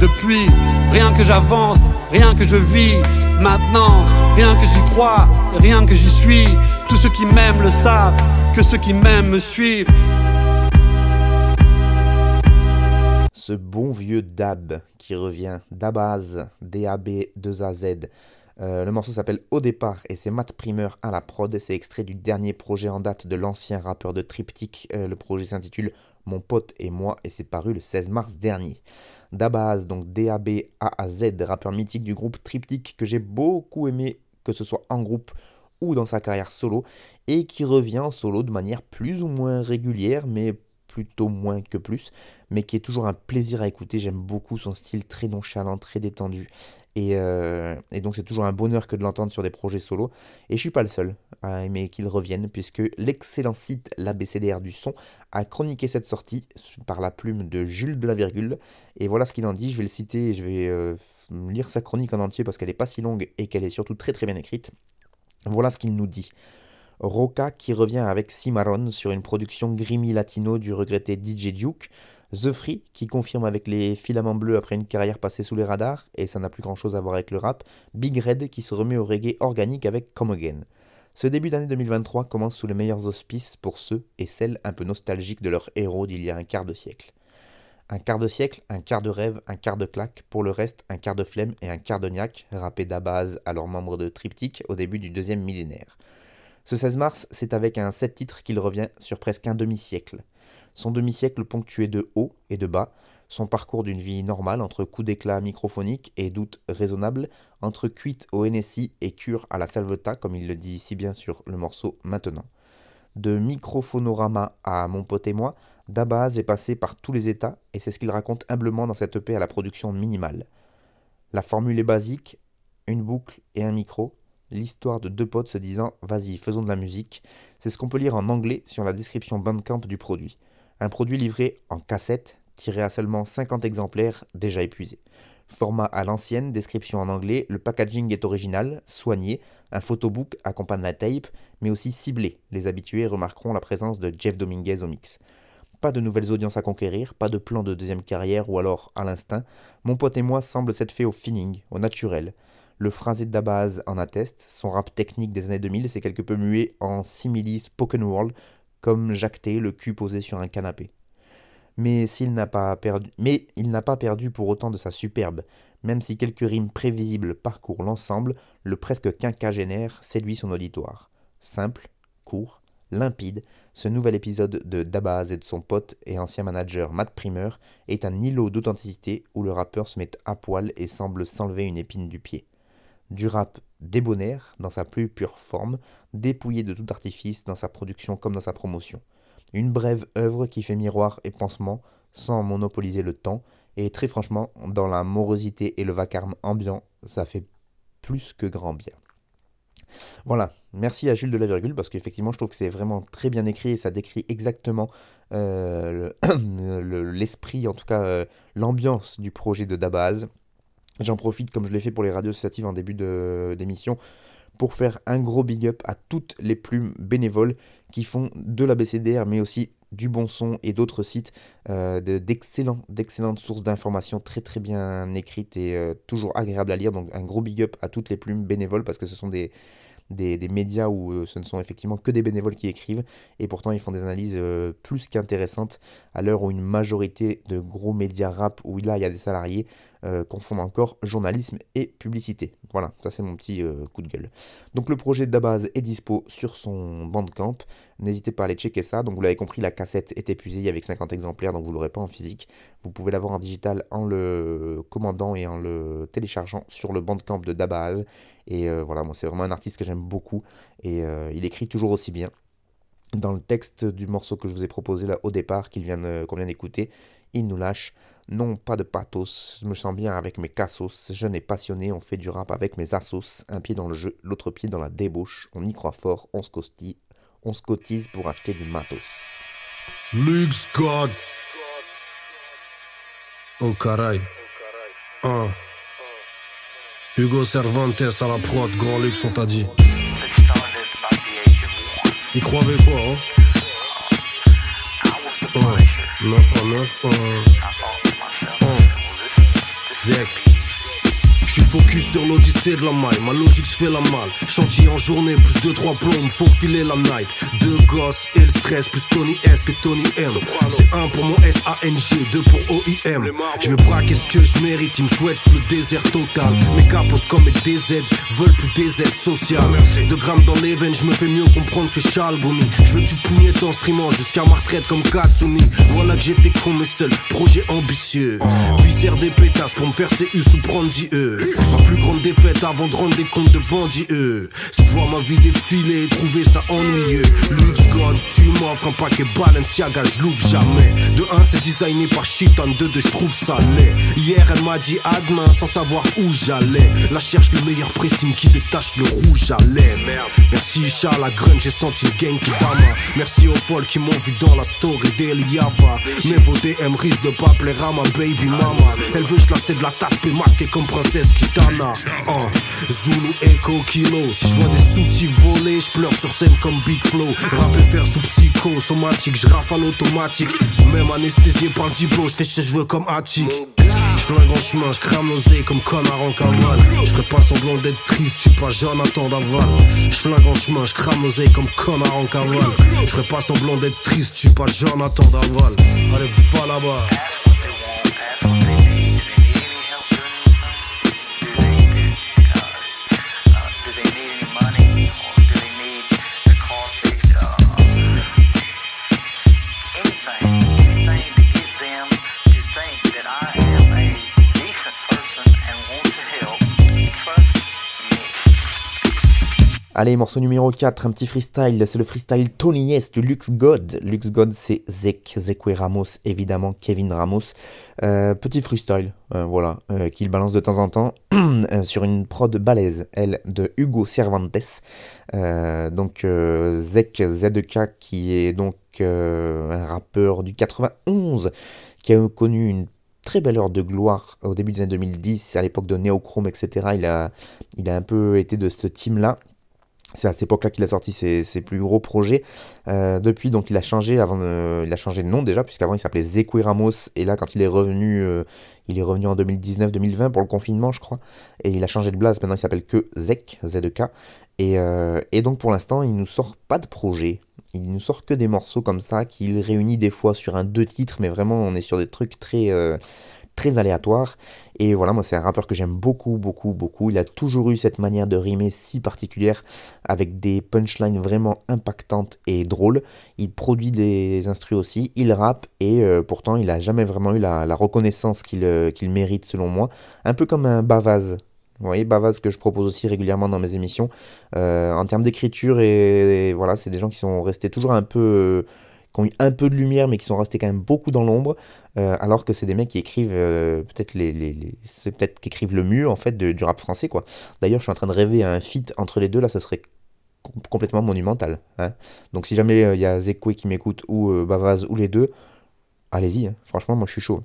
Depuis, rien que j'avance, rien que je vis. Maintenant, rien que j'y crois, rien que j'y suis. Tous ceux qui m'aiment le savent que ceux qui m'aiment me suivent. Ce bon vieux Dab qui revient, Dabaz, D-A-B-2-A-Z. Euh, le morceau s'appelle Au départ et c'est Matt Primer à la prod. C'est extrait du dernier projet en date de l'ancien rappeur de Triptych. Euh, le projet s'intitule Mon pote et moi et c'est paru le 16 mars dernier. Dabaz, donc D-A-B-A-A-Z, rappeur mythique du groupe Triptych que j'ai beaucoup aimé, que ce soit en groupe ou dans sa carrière solo, et qui revient en solo de manière plus ou moins régulière, mais plutôt moins que plus, mais qui est toujours un plaisir à écouter. J'aime beaucoup son style très nonchalant, très détendu. Et, euh, donc c'est toujours un bonheur que de l'entendre sur des projets solo. Et je suis pas le seul à aimer qu'il revienne, puisque l'excellent site l'ABCDR du son a chroniqué cette sortie par la plume de Jules de la Virgule. Et voilà ce qu'il en dit, je vais le citer, je vais euh, lire sa chronique en entier parce qu'elle n'est pas si longue et qu'elle est surtout très très bien écrite. Voilà ce qu'il nous dit. Roca qui revient avec Cimarron sur une production Grimmy Latino du regretté DJ Duke. The Free qui confirme avec les filaments bleus après une carrière passée sous les radars, et ça n'a plus grand chose à voir avec le rap. Big Red qui se remet au reggae organique avec Come Again. Ce début d'année 2023 commence sous les meilleurs auspices pour ceux et celles un peu nostalgiques de leur héros d'il y a un quart de siècle. Un quart de siècle, un quart de rêve, un quart de claque, pour le reste, un quart de flemme et un quart de niaque, rappé d'Abaz, alors membre de Triptyque, au début du deuxième millénaire. Ce 16 mars, c'est avec un 7 titres qu'il revient sur presque un demi-siècle. Son demi-siècle ponctué de haut et de bas, son parcours d'une vie normale entre coups d'éclat microphoniques et doutes raisonnables, entre cuite au NSI et cure à la salveta, comme il le dit si bien sur le morceau Maintenant. De microphonorama à Mon pote et moi, Dabaz est passé par tous les états et c'est ce qu'il raconte humblement dans cette EP à la production minimale. La formule est basique, une boucle et un micro, l'histoire de deux potes se disant vas-y faisons de la musique, c'est ce qu'on peut lire en anglais sur la description Bandcamp du produit. Un produit livré en cassette, tiré à seulement 50 exemplaires, déjà épuisé. Format à l'ancienne, description en anglais, le packaging est original, soigné, un photobook accompagne la tape, mais aussi ciblé. Les habitués remarqueront la présence de Jeff Dominguez au mix. Pas de nouvelles audiences à conquérir, pas de plan de deuxième carrière ou alors à l'instinct. Mon pote et moi semble s'être fait au feeling, au naturel. Le phrasé de Dabaz en atteste, son rap technique des années 2000 s'est quelque peu mué en simili spoken world, comme jacté le cul posé sur un canapé. Mais, s'il n'a pas perdu, mais il n'a pas perdu pour autant de sa superbe, même si quelques rimes prévisibles parcourent l'ensemble, le presque quinquagénaire séduit son auditoire. Simple, court, limpide, ce nouvel épisode de Dabaz et de son pote et ancien manager Matt Primer est un îlot d'authenticité où le rappeur se met à poil et semble s'enlever une épine du pied. Du rap débonnaire dans sa plus pure forme, dépouillé de tout artifice dans sa production comme dans sa promotion. Une brève œuvre qui fait miroir et pansement sans monopoliser le temps, et très franchement, dans la morosité et le vacarme ambiant, ça fait plus que grand bien. Voilà, merci à Jules de la Virgule parce qu'effectivement je trouve que c'est vraiment très bien écrit et ça décrit exactement euh, l'esprit, en tout cas euh, l'ambiance du projet de Dabaz. J'en profite comme je l'ai fait pour les radios associatives en début d'émission pour faire un gros big up à toutes les plumes bénévoles qui font de la BCDR mais aussi du bon son et d'autres sites euh, d'excellentes sources d'informations très très bien écrites et toujours agréables à lire. Donc un gros big up à toutes les plumes bénévoles parce que ce sont des, des, médias où euh, ce ne sont effectivement que des bénévoles qui écrivent, et pourtant ils font des analyses euh, plus qu'intéressantes à l'heure où une majorité de gros médias rap, où il y a des salariés, confondent encore journalisme et publicité. Voilà, ça c'est mon petit coup de gueule. Donc le projet Dabaz est dispo sur son Bandcamp. N'hésitez pas à aller checker ça. Donc vous l'avez compris, la cassette est épuisée avec 50 exemplaires, donc vous ne l'aurez pas en physique. Vous pouvez l'avoir en digital en le commandant et en le téléchargeant sur le Bandcamp de Dabaz. Et voilà, moi c'est vraiment un artiste que j'aime beaucoup. Et il écrit toujours aussi bien. Dans le texte du morceau que je vous ai proposé là au départ, qu'on vient, d'écouter, il nous lâche. Non, pas de pathos, je me sens bien avec mes cassos, jeune et passionné, on fait du rap avec mes assos, un pied dans le jeu, l'autre pied dans la débauche, on y croit fort, on se costille, on se cotise pour acheter du matos. Caray. Ah. Hugo Cervantes à la prod, grand luxe on t'a dit. Il croyait quoi, hein Ouais, 9 en 9, Zek. Je suis focus sur l'odyssée de la maille, ma logique se fait la malle. Chantier en journée, plus de 3 plombes, faut filer la night. Deux gosses et le stress, plus Tony S que Tony M. C'est un pour mon S-A-N-G, deux pour OIM. Je vais braquer ce que je mérite, ils me souhaitent le désert total. Mes capos comme mes DZ veulent plus DZ social. Deux grammes dans les veines, je me fais mieux comprendre que Charles Bonny. Je veux que tu te en streamant jusqu'à ma retraite comme Katsuni. Voilà que j'étais con, mais seul projet ambitieux. Viscère des pétasses pour me faire CU sous prendre E. Ma plus grande défaite avant de rendre des comptes devant Dieu C'est de voir ma vie défiler et trouver ça ennuyeux. Lux God, tu m'offres un paquet Balenciaga, je loupe jamais. De 1 c'est designé par Chiton, de 2 je trouve ça laid. Hier elle m'a dit à sans savoir où j'allais. La cherche le meilleur pressing qui détache le rouge à lèvres. Merci Charles grunge, j'ai senti une gang qui bama Merci aux folles qui m'ont vu dans la story d'Eliava Mais vos DM risquent de pas plaire à ma baby mama. Elle veut je la de la tasse, puis masquée comme princesse Zulu Echo Kilo. Si je vois des sous voler, je pleure sur scène comme Big Flow. Rap faire sous psycho, somatique, je rafale automatique. Même anesthésié par le diplôme, je ses cheveux comme Attic. Je flingue en chemin, je crame l'osée comme connard en cavale. Je ferai pas semblant d'être triste, tu pas Jonathan d'aval. Je flingue en chemin, je crame l'osée comme connard en cavale. Je ferai pas semblant d'être triste, tu pas Jonathan d'aval. Allez, va là-bas. Allez, morceau numéro 4, un petit freestyle, c'est le freestyle Tony S de Lux God. Lux God, c'est Zek, Zekwe Ramos, évidemment, Kevin Ramos. Euh, petit freestyle, euh, voilà, euh, qu'il balance de temps en temps sur une prod balèze, elle, de Hugo Cervantes. donc, Zek ZK, qui est donc un rappeur du 91, qui a connu une très belle heure de gloire au début des années 2010, à l'époque de Neochrome, etc. Il a, il a un peu été de ce team-là. C'est à cette époque-là qu'il a sorti ses, plus gros projets. Euh, depuis, donc, il a changé avant, il a changé de nom déjà, puisqu'avant il s'appelait Zekwe Ramos. Et là, quand il est revenu, euh, il est revenu en 2019-2020 pour le confinement, je crois. Et il a changé de blase. Maintenant, il s'appelle que Zek, Z-E-K. Et, euh, et donc, pour l'instant, il nous sort pas de projet. Il nous sort que des morceaux comme ça qu'il réunit des fois sur un deux titres, mais vraiment, on est sur des trucs très très aléatoire. Et voilà, moi c'est un rappeur que j'aime beaucoup, beaucoup, beaucoup. Il a toujours eu cette manière de rimer si particulière, avec des punchlines vraiment impactantes et drôles. Il produit des instrus aussi, il rappe, et euh, pourtant il a jamais vraiment eu la, reconnaissance euh, qu'il mérite selon moi. Un peu comme un Bavaz. Vous voyez, Bavaz que je propose aussi régulièrement dans mes émissions. Euh, en termes d'écriture, et, voilà, c'est des gens qui sont restés toujours un peu qui ont eu un peu de lumière, mais qui sont restés quand même beaucoup dans l'ombre, euh, alors que c'est des mecs qui écrivent euh, peut-être les, les, c'est peut-être qui écrivent le mieux en fait du rap français quoi. D'ailleurs, je suis en train de rêver à un feat entre les deux là, ça serait complètement monumental. Hein. Donc si jamais euh, il y a Zekwe qui m'écoute ou Bavaz ou les deux, allez-y. Hein. Franchement, moi je suis chaud.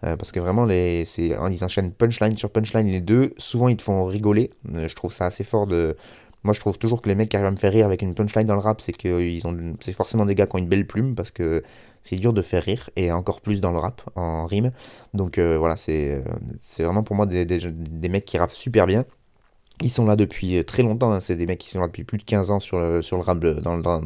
parce que vraiment, les, c'est, ils enchaînent punchline sur punchline les deux. Souvent, ils te font rigoler. je trouve ça assez fort de, moi, je trouve toujours que les mecs qui arrivent à me faire rire avec une punchline dans le rap, c'est que ils ont, c'est forcément des gars qui ont une belle plume parce que c'est dur de faire rire et encore plus dans le rap en rime. Donc euh, voilà, c'est, euh, c'est vraiment pour moi des, des, mecs qui rappent super bien. Ils sont là depuis très longtemps, hein. c'est des mecs qui sont là depuis plus de 15 ans sur le, sur le rap dans, dans,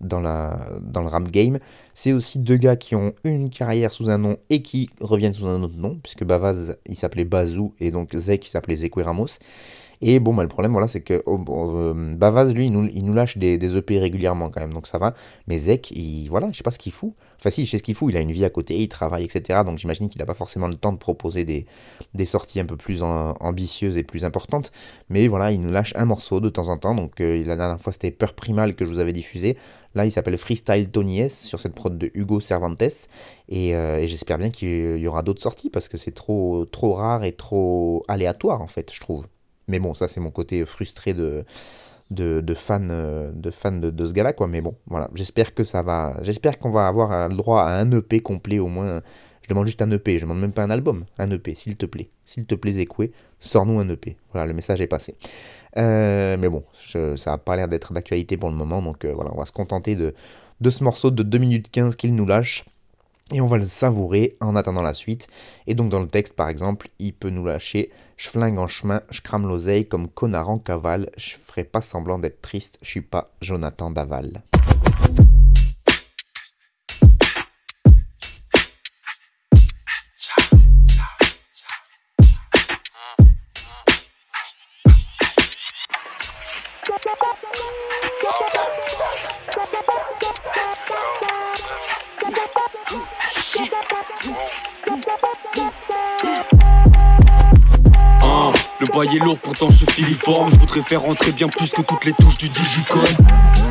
dans, la, dans le rap game. C'est aussi deux gars qui ont une carrière sous un nom et qui reviennent sous un autre nom, puisque Bavaz, il s'appelait Bazou, et donc Zek, il s'appelait Zekwe Ramos. Et bon, bah, le problème, voilà, c'est que oh, euh, Bavaz, lui, il nous, lâche des, EP régulièrement quand même, donc ça va. Mais Zek, il, voilà, je sais pas ce qu'il fout. Enfin, si, je sais ce qu'il fout, il a une vie à côté, il travaille, etc. Donc j'imagine qu'il n'a pas forcément le temps de proposer des, des sorties un peu plus ambitieuses et plus importantes. Mais voilà, il nous lâche un morceau de temps en temps. Donc euh, la dernière fois, c'était Peur Primal que je vous avais diffusé. Là, il s'appelle Freestyle Tony S sur cette prod de Hugo Cervantes. Et, euh, et j'espère bien qu'il y aura d'autres sorties parce que c'est trop, trop rare et trop aléatoire, en fait, je trouve. Mais bon, ça c'est mon côté frustré de, fan, de, fan de, de ce gars-là, quoi. Mais bon, voilà, j'espère que ça va. J'espère qu'on va avoir le droit à un EP complet au moins. Je demande juste un EP, je demande même pas un album, un EP, s'il te plaît. S'il te plaît, Zekwe, sors-nous un EP. Voilà, le message est passé. Euh, mais bon, ça n'a pas l'air d'être d'actualité pour le moment, donc euh, voilà, on va se contenter de, de ce morceau de 2 minutes 15 qu'il nous lâche. Et on va le savourer en attendant la suite. Et donc dans le texte par exemple, il peut nous lâcher Je flingue en chemin, je crame l'oseille comme connard en cavale, je ferai pas semblant d'être triste, je suis pas Jonathan Daval. Bail est lourd, pourtant je suis filiforme. Je voudrais faire rentrer bien plus que toutes les touches du digicode.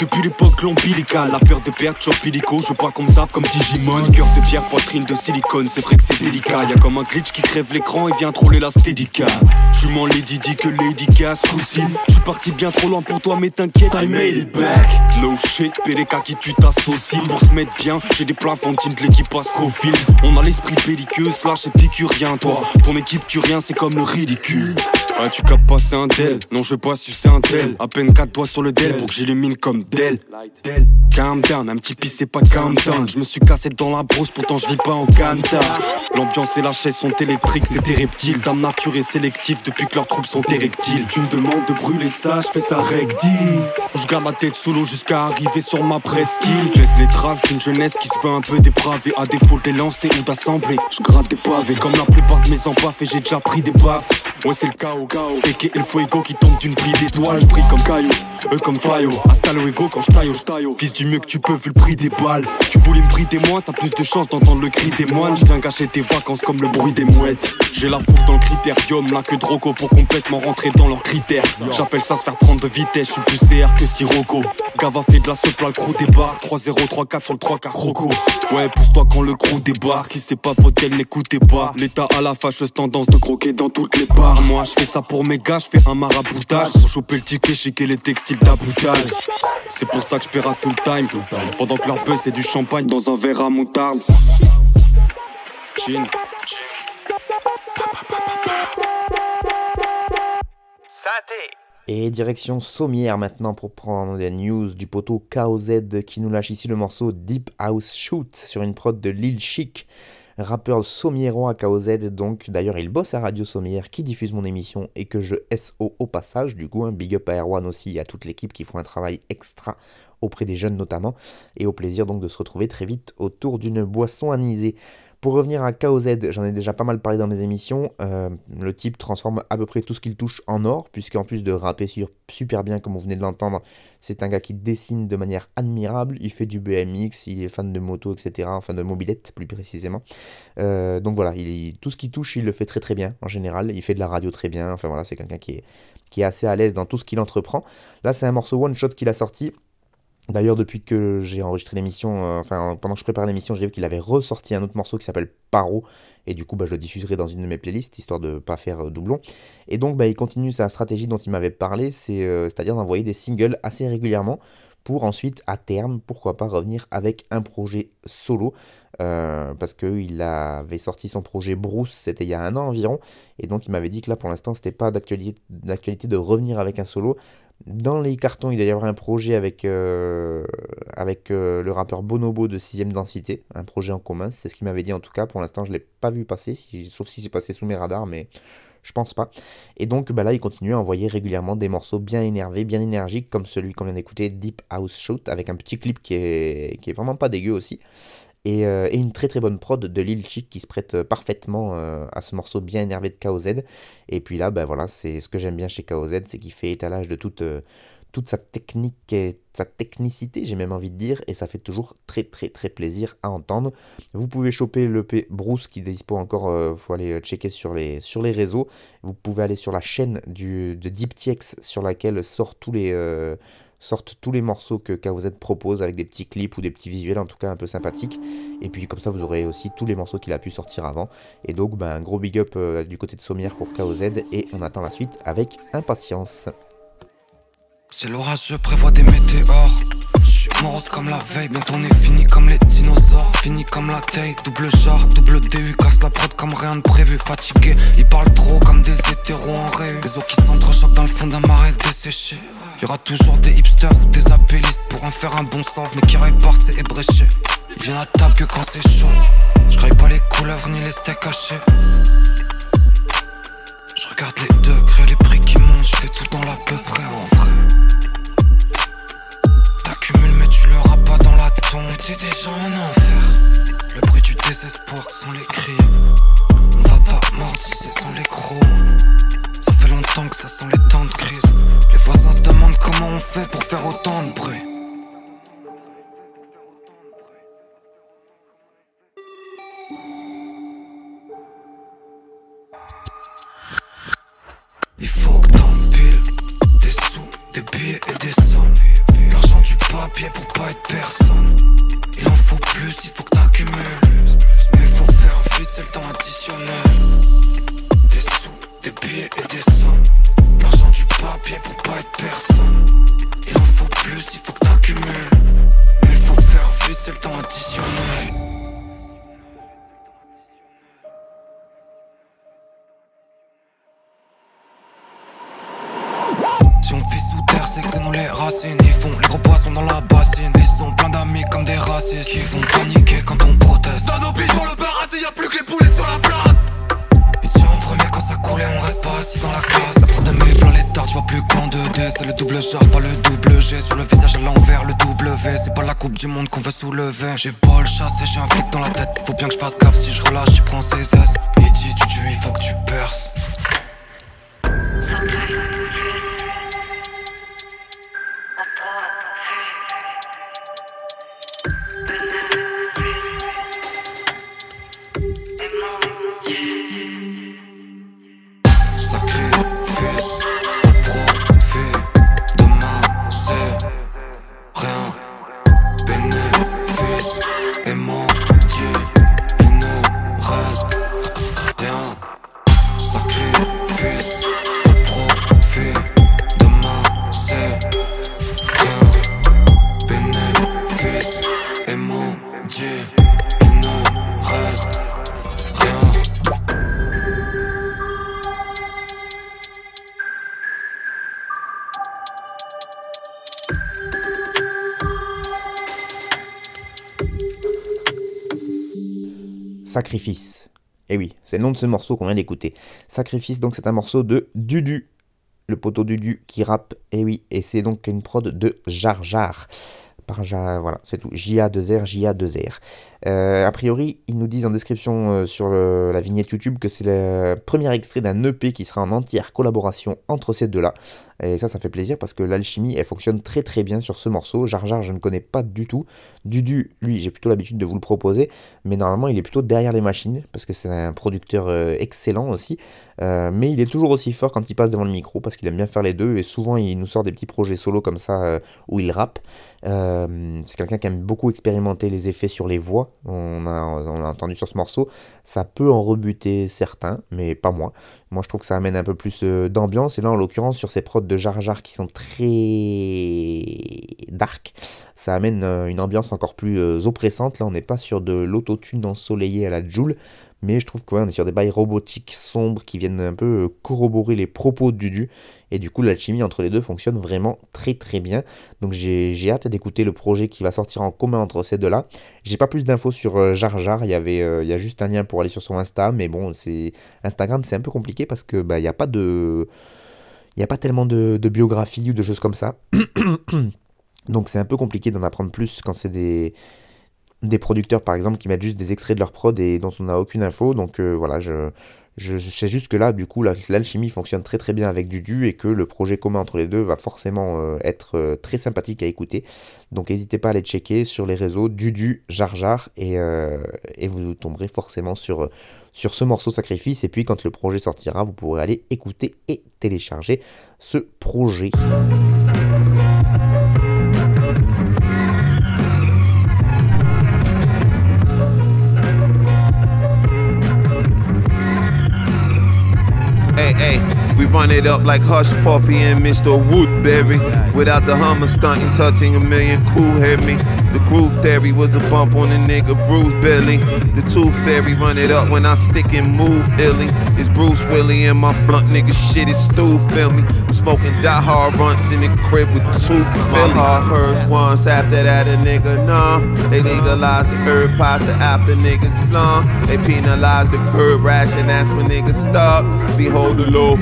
Depuis l'époque l'ombilical, la peur de perdre, chop illico, je pas comme ça, comme Digimon. Cœur de pierre, poitrine de silicone, c'est vrai que c'est délicat. Y'a comme un glitch qui crève l'écran et vient troller la steadicam. J'suis moins Lady dit que Lady Cass, Je J'suis parti bien trop loin pour toi, mais t'inquiète, I made it back. No shit, PDK qui tu t'associes. Pour se mettre bien, j'ai des plafonds de l'équipe à Scofield. On a l'esprit belliqueux, slash épicurien, toi. Ton équipe rien, c'est comme le ridicule. Ah, tu capes passer un del, non, je veux pas sucer un tel. À peine 4 doigts sur le del pour que j'élimine comme Del. Calm down, un petit pisse c'est pas calm down. Je me suis cassé dans la brousse, pourtant je vis pas en Kanta. L'ambiance et la chaise sont électriques, c'est des reptiles. Dame nature et sélectif depuis que leurs troupes sont érectiles. Tu me demandes de brûler ça, je fais ça recti. Je garde la tête sous l'eau jusqu'à arriver sur ma presqu'île. Je laisse les traces d'une jeunesse qui se veut un peu dépravée. À défaut d'élancer ou d'assembler, je gratte des pavés. Comme la plupart de mes empaffes et j'ai déjà pris des baffes. Ouais, c'est le chaos, chaos. Et il faut ego qui tombe d'une pluie d'étoiles. Brille comme caillou, eux comme faillot. Hasta ego quand je taille Fils du mieux que tu peux vu le prix des balles. Tu voulais me brider moi, t'as plus de chance d'entendre le cri des moines. Je viens gâcher tes vacances comme le bruit des mouettes. J'ai la foule dans le critérium, là que Drogo pour complètement rentrer dans leurs critères. J'appelle ça se faire prendre de vitesse, je suis plus CR que Sirocco. Gava fait de la soupe, là le crew débarque. 3-0, 3-4 sur le 3 car Roco. Ouais, pousse-toi quand le crew débarque. Si c'est pas fauteuil, n'écoutez pas. L'état à la fâcheuse tendance de croquer dans toutes les barres. Moi, je fais ça pour mes gars, je fais un maraboutage. Pour choper le ticket, chiquer les textiles d'aboutage. C'est pour ça que je paierai tout le time. Pendant que leur buzz c'est du champagne dans un verre à moutarde. Chin. Et direction Sommière maintenant pour prendre des news du poteau KOZ qui nous lâche ici le morceau Deep House Shoot sur une prod de Lil Chic, rappeur sommiérois KOZ. Donc d'ailleurs il bosse à Radio Sommière qui diffuse mon émission et que je SO au passage. Du coup un big up à Erwan aussi et à toute l'équipe qui font un travail extra auprès des jeunes notamment. Et au plaisir donc de se retrouver très vite autour d'une boisson anisée. Pour revenir à KOZ, j'en ai déjà pas mal parlé dans mes émissions. Euh, le type transforme à peu près tout ce qu'il touche en or, puisqu'en plus de rapper sur, super bien, comme vous venez de l'entendre, c'est un gars qui dessine de manière admirable. Il fait du BMX, il est fan de moto, etc. Enfin de mobilette plus précisément. Euh, donc voilà, il, tout ce qu'il touche, il le fait très très bien en général. Il fait de la radio très bien. Enfin voilà, c'est quelqu'un qui qui est assez à l'aise dans tout ce qu'il entreprend. Là, c'est un morceau one shot qu'il a sorti. D'ailleurs, depuis que j'ai enregistré l'émission, euh, enfin pendant que je prépare l'émission, j'ai vu qu'il avait ressorti un autre morceau qui s'appelle Paro, et du coup, bah, je le diffuserai dans une de mes playlists, histoire de ne pas faire euh, doublon. Et donc, bah, il continue sa stratégie dont il m'avait parlé, euh, c'est-à-dire d'envoyer des singles assez régulièrement, pour ensuite, à terme, pourquoi pas revenir avec un projet solo, parce qu'il avait sorti son projet Bruce, c'était il y a un an environ, et donc il m'avait dit que là, pour l'instant, c'était pas d'actualité de revenir avec un solo, dans les cartons, il doit y avoir un projet avec, euh, euh, le rappeur Bonobo de 6ème densité, un projet en commun, c'est ce qu'il m'avait dit en tout cas. Pour l'instant, je ne l'ai pas vu passer, sauf si c'est passé sous mes radars, mais Je pense pas. Et donc bah là, il continue à envoyer régulièrement des morceaux bien énervés, bien énergiques, comme celui qu'on vient d'écouter, Deep House Shoot, avec un petit clip qui est, qui est vraiment pas dégueu aussi. Et, euh, et, une très très bonne prod de Lil Chick qui se prête parfaitement euh, à ce morceau bien énervé de KOZ. Et puis là, ben voilà, c'est ce que j'aime bien chez KOZ, c'est qu'il fait étalage de toute, euh, toute sa technique et sa technicité, j'ai même envie de dire, et ça fait toujours très très très plaisir à entendre. Vous pouvez choper l'EP Bruce qui est dispo encore, faut aller checker sur les, sur les réseaux. Vous pouvez aller sur la chaîne du, de DeepTX sur laquelle sortent tous les sortent tous les morceaux que KOZ propose avec des petits clips ou des petits visuels en tout cas un peu sympathiques. Et puis comme ça vous aurez aussi tous les morceaux qu'il a pu sortir avant. Et donc ben, un gros big up euh, du côté de Sommière pour KOZ et on attend la suite avec impatience. C'est l'orage, je prévois des météores. Suis morose comme la veille, bientôt on est fini comme les dinosaures. Fini comme la taille, double char, double DU, casse la prod comme rien de prévu. Fatigué, ils parlent trop comme des hétéros en réu. Les eaux qui s'entrechoquent dans le fond d'un marais desséché. Y'aura toujours des hipsters ou des appellistes pour en faire un bon sens, mais qui réparent et bréché. Ils viennent à table que quand c'est chaud. Je pas les couleuvres ni les steaks hachés. Je regarde les degrés, les prix qui montent, je fais tout dans l'à peu près en vrai. Tombe. T'es déjà en enfer. Le bruit du désespoir sans les cris. On va pas mordre c'est sans les crocs. Ça fait longtemps que ça sent les temps de crise. Les voisins se demandent comment on fait pour faire autant de bruit. Si on vit sous terre, c'est que c'est nous les racines. Ils font les gros poissons dans la bassine. Ils sont pleins d'amis comme des racistes qui vont paniquer quand on proteste. Dans nos pigeons, le bar, y a plus que les poulets sur la place. On reste pas assis dans la classe. Pour de mes plein les tards, tu vois plus qu'en 2D C'est le double genre, pas le double G. Sur le visage à l'envers, le W C'est pas la coupe du monde qu'on veut soulever. J'ai pas le chasse et j'ai un flic dans la tête. Faut bien que je fasse gaffe si je relâche, j'y prends ses aises. Il dit tu tues, il faut que tu perces Sacrifice. Et eh oui, c'est le nom de ce morceau qu'on vient d'écouter. Sacrifice, donc c'est un morceau de Dudu, le poteau Dudu qui rappe. Eh oui, et c'est donc une prod de Jar Jar. Par Jar, voilà, c'est tout. JA2R, JA2R. Euh, a priori, ils nous disent en description euh, sur la vignette YouTube que c'est le premier extrait d'un EP qui sera en entière collaboration entre ces deux-là. Et ça, ça fait plaisir parce que l'alchimie, elle fonctionne très très bien sur ce morceau. Jar Jar, je ne connais pas du tout. Dudu, lui, j'ai plutôt l'habitude de vous le proposer, mais normalement, il est plutôt derrière les machines parce que c'est un producteur euh, excellent aussi. mais il est toujours aussi fort quand il passe devant le micro parce qu'il aime bien faire les deux et souvent il nous sort des petits projets solo comme ça où il rappe. c'est quelqu'un qui aime beaucoup expérimenter les effets sur les voix on a, entendu sur ce morceau, ça peut en rebuter certains, mais pas moi. Moi, je trouve que ça amène un peu plus euh, d'ambiance. Et là, en l'occurrence, sur ces prods de Jar Jar qui sont très dark, ça amène euh, une ambiance encore plus euh, oppressante. Là, on n'est pas sur de l'autotune ensoleillée à la Joule, mais je trouve qu'on est sur des bails robotiques sombres qui viennent un peu corroborer les propos de Dudu, et du coup l'alchimie entre les deux fonctionne vraiment très très bien. Donc j'ai hâte d'écouter le projet qui va sortir en commun entre ces deux-là. J'ai pas plus d'infos sur Jar Jar, il y, avait, il y a juste un lien pour aller sur son Insta, mais bon, Instagram c'est un peu compliqué parce que bah, n'y a pas de... Il a pas tellement de, de biographie ou de choses comme ça. Donc c'est un peu compliqué d'en apprendre plus quand c'est des, des producteurs par exemple qui mettent juste des extraits de leur prod et dont on n'a aucune info. Donc euh, voilà, je, sais juste que là, du coup, l'alchimie fonctionne très très bien avec Dudu et que le projet commun entre les deux va forcément euh, être euh, très sympathique à écouter. Donc n'hésitez pas à aller checker sur les réseaux Dudu, Jar Jar et, et vous tomberez forcément sur, sur ce morceau Sacrifice. Et puis quand le projet sortira, vous pourrez aller écouter et télécharger ce projet. Run it up like Hush Puppy and Mr. Woodberry. Without the Hummer stunting, touching a million cool hear me. The groove theory was a bump on the nigga Bruce Billy. The tooth fairy run it up when I stick and move illy. It's Bruce Willie and my blunt nigga shit is Stu, feel me? I'm smoking die hard runts in the crib with two My heart hurts once after that a nigga nah. They legalize the herb pasta after niggas flung. They penalize the curb ration, that's when niggas stop. Behold the low,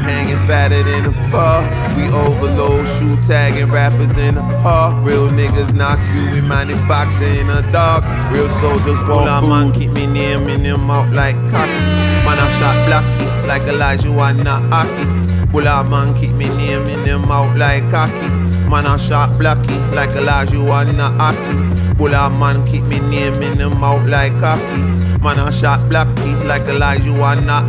hanging fatter than a fur. We overload, shoe tagging rappers in the heart. Real niggas knock you we manufacture in the dark. Real soldiers won't All man keep me near me, them out like cocky. Man, I shot blocky like Elijah, one not hockey. Bulla man keep me near me, them out like cocky. Man, I shot blocky like Elijah, one not hockey. Bulla man keep me near me, them out like cocky. Man, I shot blacky, like Elijah, one not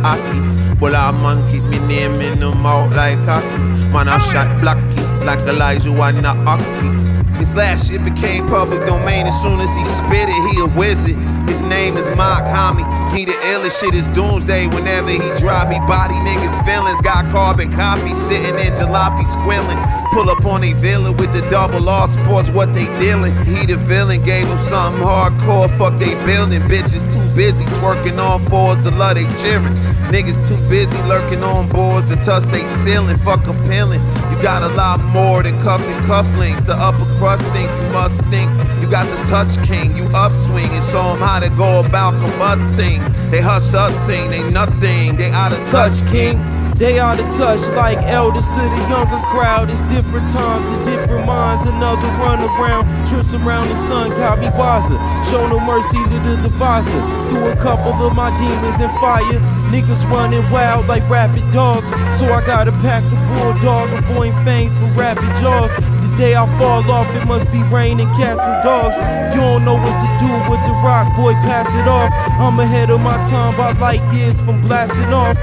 hockey. Bulla man keep me name in them out like cocky. Man, I shot blacky, like Elijah, not hockey. This last shit became public domain as soon as he spit it. He a wizard. His name is Mark Homie. He the illest shit is doomsday whenever he drop. He body niggas' feelings. Got carbon copies sitting in jalopy squilling. Pull up on a villain with the double R sports, what they dealing. He the villain, gave him something hardcore. Fuck they building. Bitches too busy twerking on fours to love they cheering. Niggas too busy lurking on boards to touch they ceiling. Fuck appealing. You got a lot more than cuffs and cufflinks. The upper crust think you must think. You got the touch king. You upswing and show them how to go about combusting. They hush up, sing, they nothing. They out of touch, king. They out of touch like elders to the younger crowd. It's different times and different minds. Another run around, trips around the sun, got me baza. Show no mercy to the divisor. Threw a couple of my demons in fire. Niggas running wild like rapid dogs. So I gotta pack the bulldog, avoiding fangs from rapid jaws. Day I fall off, it must be raining cats and dogs. You don't know what to do with the rock, boy, pass it off. I'm ahead of my time by light years from blasting off.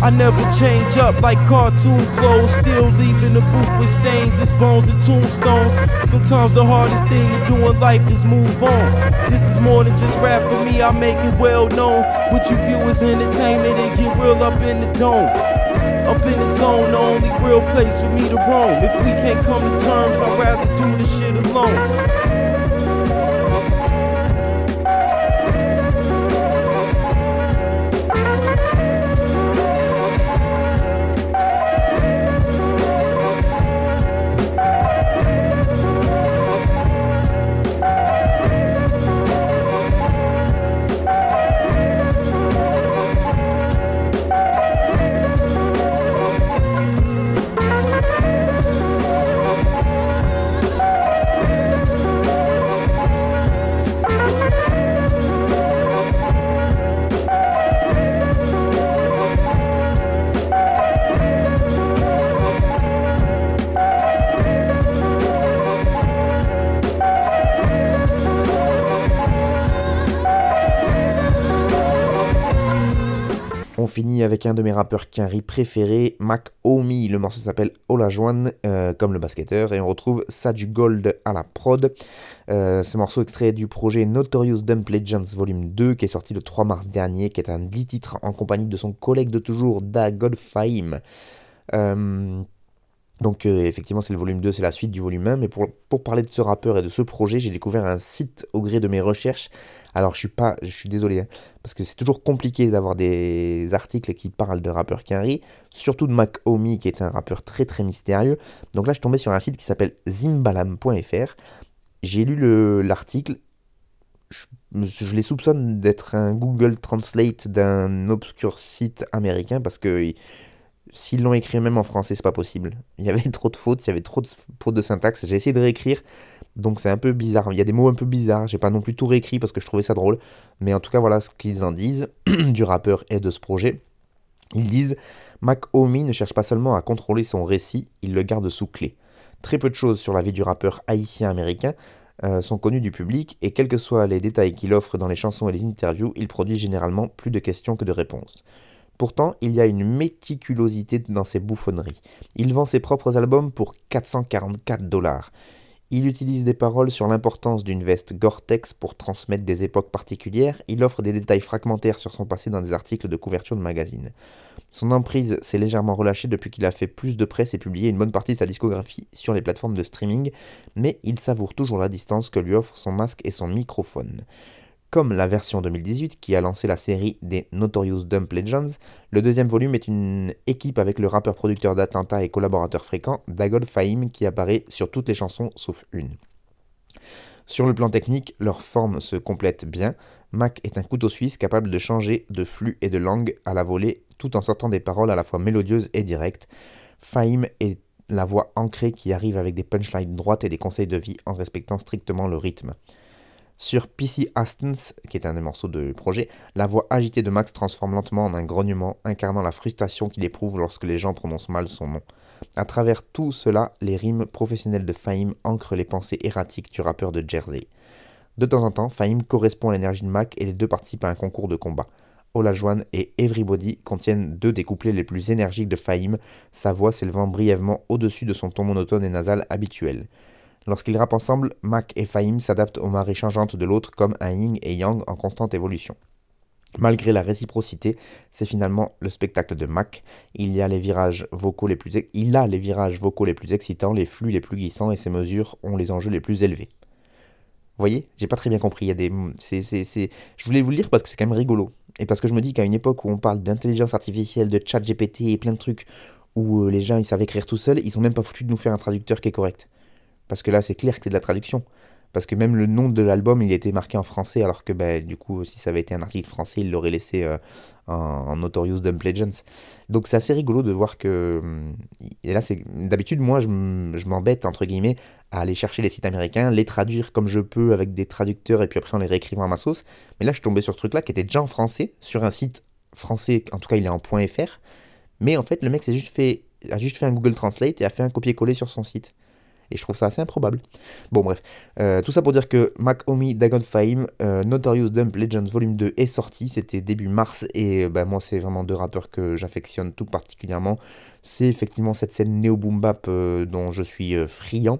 I never change up like cartoon clothes, still leaving the booth with stains, it's bones and tombstones. Sometimes the hardest thing to do in life is move on. This is more than just rap for me, I make it well known. What you view as entertainment, it get real up in the dome. Up in the zone, the only real place for me to roam. If we can't come to terms, I'd rather do this shit alone. Finit avec un de mes rappeurs Quinry préférés, Mac Omi. Le morceau s'appelle Olajuan, euh, comme le basketteur, et on retrouve Saju Gold à la prod. Euh, ce morceau extrait du projet Notorious Dump Legends Volume 2, qui est sorti le 3 mars dernier, qui est un 10 titres en compagnie de son collègue de toujours, Da Godfame. Euh, Donc effectivement c'est le volume 2, c'est la suite du volume 1, mais pour, pour parler de ce rappeur et de ce projet, j'ai découvert un site au gré de mes recherches. Alors je suis pas, je suis désolé, hein, parce que c'est toujours compliqué d'avoir des articles qui parlent de rappeurs qui surtout de Mac Omi qui est un rappeur très très mystérieux. Donc là je tombé sur un site qui s'appelle zimbalam.fr. J'ai lu l'article, je, je, les soupçonne d'être un Google Translate d'un obscur site américain parce que S'ils l'ont écrit même en français, c'est pas possible. Il y avait trop de fautes, il y avait trop de fautes de syntaxe. J'ai essayé de réécrire, donc c'est un peu bizarre. Il y a des mots un peu bizarres. J'ai pas non plus tout réécrit parce que je trouvais ça drôle. Mais en tout cas, voilà ce qu'ils en disent du rappeur et de ce projet. Ils disent Mac Omi ne cherche pas seulement à contrôler son récit, il le garde sous clé. Très peu de choses sur la vie du rappeur haïtien-américain euh, sont connues du public et quels que soient les détails qu'il offre dans les chansons et les interviews, il produit généralement plus de questions que de réponses. Pourtant, il y a une méticulosité dans ses bouffonneries. Il vend ses propres albums pour 444 dollars. Il utilise des paroles sur l'importance d'une veste Gore-Tex pour transmettre des époques particulières. Il offre des détails fragmentaires sur son passé dans des articles de couverture de magazines. Son emprise s'est légèrement relâchée depuis qu'il a fait plus de presse et publié une bonne partie de sa discographie sur les plateformes de streaming, mais il savoure toujours la distance que lui offrent son masque et son microphone. Comme la version 2018 qui a lancé la série des Notorious Dump Legends, le deuxième volume est une équipe avec le rappeur-producteur d'Atlanta et collaborateur fréquent Dagod Fahim qui apparaît sur toutes les chansons sauf une. Sur le plan technique, leur forme se complète bien. Mac est un couteau suisse capable de changer de flux et de langue à la volée tout en sortant des paroles à la fois mélodieuses et directes. Fahim est la voix ancrée qui arrive avec des punchlines droites et des conseils de vie en respectant strictement le rythme. Sur PC Astons, qui est un des morceaux de projet, la voix agitée de Max transforme lentement en un grognement, incarnant la frustration qu'il éprouve lorsque les gens prononcent mal son nom. À travers tout cela, les rimes professionnelles de Fahim ancrent les pensées erratiques du rappeur de Jersey. De temps en temps, Fahim correspond à l'énergie de Mac et les deux participent à un concours de combat. Olajuan et Everybody contiennent deux des couplets les plus énergiques de Fahim, sa voix s'élevant brièvement au-dessus de son ton monotone et nasal habituel. Lorsqu'ils rappent ensemble, Mac et Fahim s'adaptent aux marées changeantes de l'autre comme un yin et yang en constante évolution. Malgré la réciprocité, c'est finalement le spectacle de Mac. Il y a les virages vocaux les plus il a les virages vocaux les plus excitants, les flux les plus glissants et ses mesures ont les enjeux les plus élevés. Vous voyez, j'ai pas très bien compris. Il y a des, c'est, Je voulais vous le lire parce que c'est quand même rigolo et parce que je me dis qu'à une époque où on parle d'intelligence artificielle, de chat GPT et plein de trucs où euh, les gens ils savent écrire tout seuls, ils sont même pas foutus de nous faire un traducteur qui est correct. Parce que là, c'est clair que c'est de la traduction. Parce que même le nom de l'album, il était marqué en français, alors que bah, du coup, si ça avait été un article français, il l'aurait laissé euh, en, Notorious Dump Legends. Donc c'est assez rigolo de voir que. Et là, c'est d'habitude, moi, je m'embête, entre guillemets, à aller chercher les sites américains, les traduire comme je peux avec des traducteurs, et puis après, en les réécrivant à ma sauce. Mais là, je tombé sur ce truc-là qui était déjà en français, sur un site français, en tout cas, il est en .fr. Mais en fait, le mec juste fait, a juste fait un Google Translate et a fait un copier-coller sur son site. Et je trouve ça assez improbable. Bon, bref. Euh, tout ça pour dire que Mac Omi Dagon Fame, euh, Notorious Dump Legends Volume 2 est sorti. C'était début mars. Et ben, moi, c'est vraiment deux rappeurs que j'affectionne tout particulièrement. C'est effectivement cette scène néo boom bap dont je suis friand.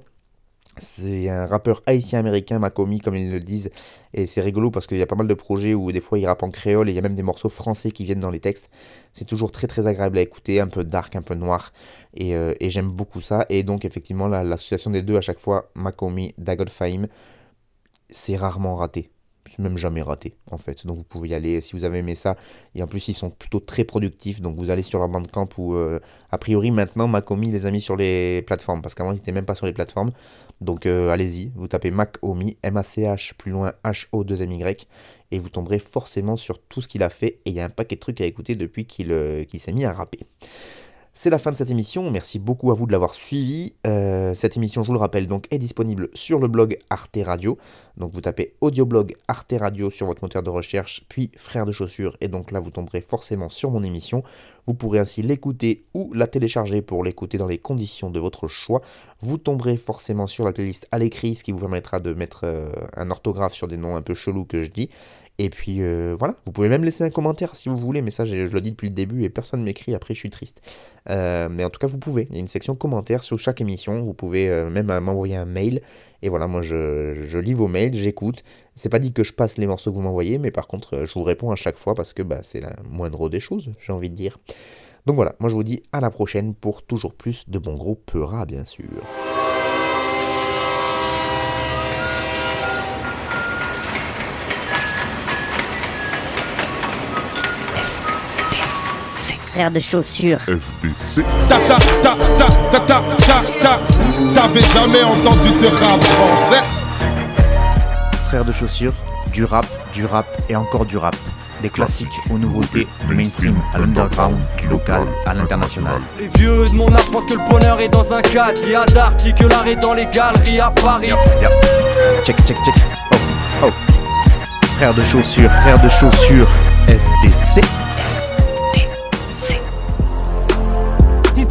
C'est un rappeur haïtien-américain, Macomi, comme ils le disent. Et c'est rigolo parce qu'il y a pas mal de projets où des fois il rappe en créole et il y a même des morceaux français qui viennent dans les textes. C'est toujours très très agréable à écouter, un peu dark, un peu noir. Et, euh, j'aime beaucoup ça. Et donc, effectivement, l'association des deux à chaque fois, Macomi, Dagod c'est rarement raté même jamais raté en fait. Donc vous pouvez y aller si vous avez aimé ça. Et en plus ils sont plutôt très productifs. Donc vous allez sur leur bandcamp ou euh, a priori maintenant Macomi les a mis sur les plateformes parce qu'avant ils n'étaient même pas sur les plateformes. Donc euh, allez-y, vous tapez Macomi, M-A-C-H plus loin H-O-2-M-Y et vous tomberez forcément sur tout ce qu'il a fait. Et il y a un paquet de trucs à écouter depuis qu'il euh, s'est mis à rapper. C'est la fin de cette émission. Merci beaucoup à vous de l'avoir suivi. Euh, cette émission, je vous le rappelle, donc est disponible sur le blog Arte Radio. Donc vous tapez audioblog Arte Radio sur votre moteur de recherche, puis Frères de chaussures, et donc là vous tomberez forcément sur mon émission. Vous pourrez ainsi l'écouter ou la télécharger pour l'écouter dans les conditions de votre choix. Vous tomberez forcément sur la playlist à l'écrit, ce qui vous permettra de mettre euh, un orthographe sur des noms un peu chelous que je dis. Et puis euh, voilà, vous pouvez même laisser un commentaire si vous voulez, mais ça je, le dis depuis le début et personne ne m'écrit, après je suis triste. Euh, mais en tout cas vous pouvez, il y a une section commentaires sur chaque émission, vous pouvez euh, même m'envoyer un mail, et voilà, moi je, je lis vos mails, j'écoute. C'est pas dit que je passe les morceaux que vous m'envoyez, mais par contre je vous réponds à chaque fois parce que bah, c'est la moindre des choses, j'ai envie de dire. Donc voilà, moi je vous dis à la prochaine pour toujours plus de bons gros Peura bien sûr. Frère de chaussures. FBC. Ta ta ta ta ta ta ta ta. T'avais jamais entendu de rap français Frère de chaussures, du rap, du rap et encore du rap. Des classiques aux nouveautés, du mainstream à l'underground, du local à l'international. Les vieux de mon art pensent que le bonheur est dans un cadre. Il y a Darty que l'art est dans les galeries à Paris. Check, check, check. Oh, oh. Frère de chaussures, frère de chaussures, FDC.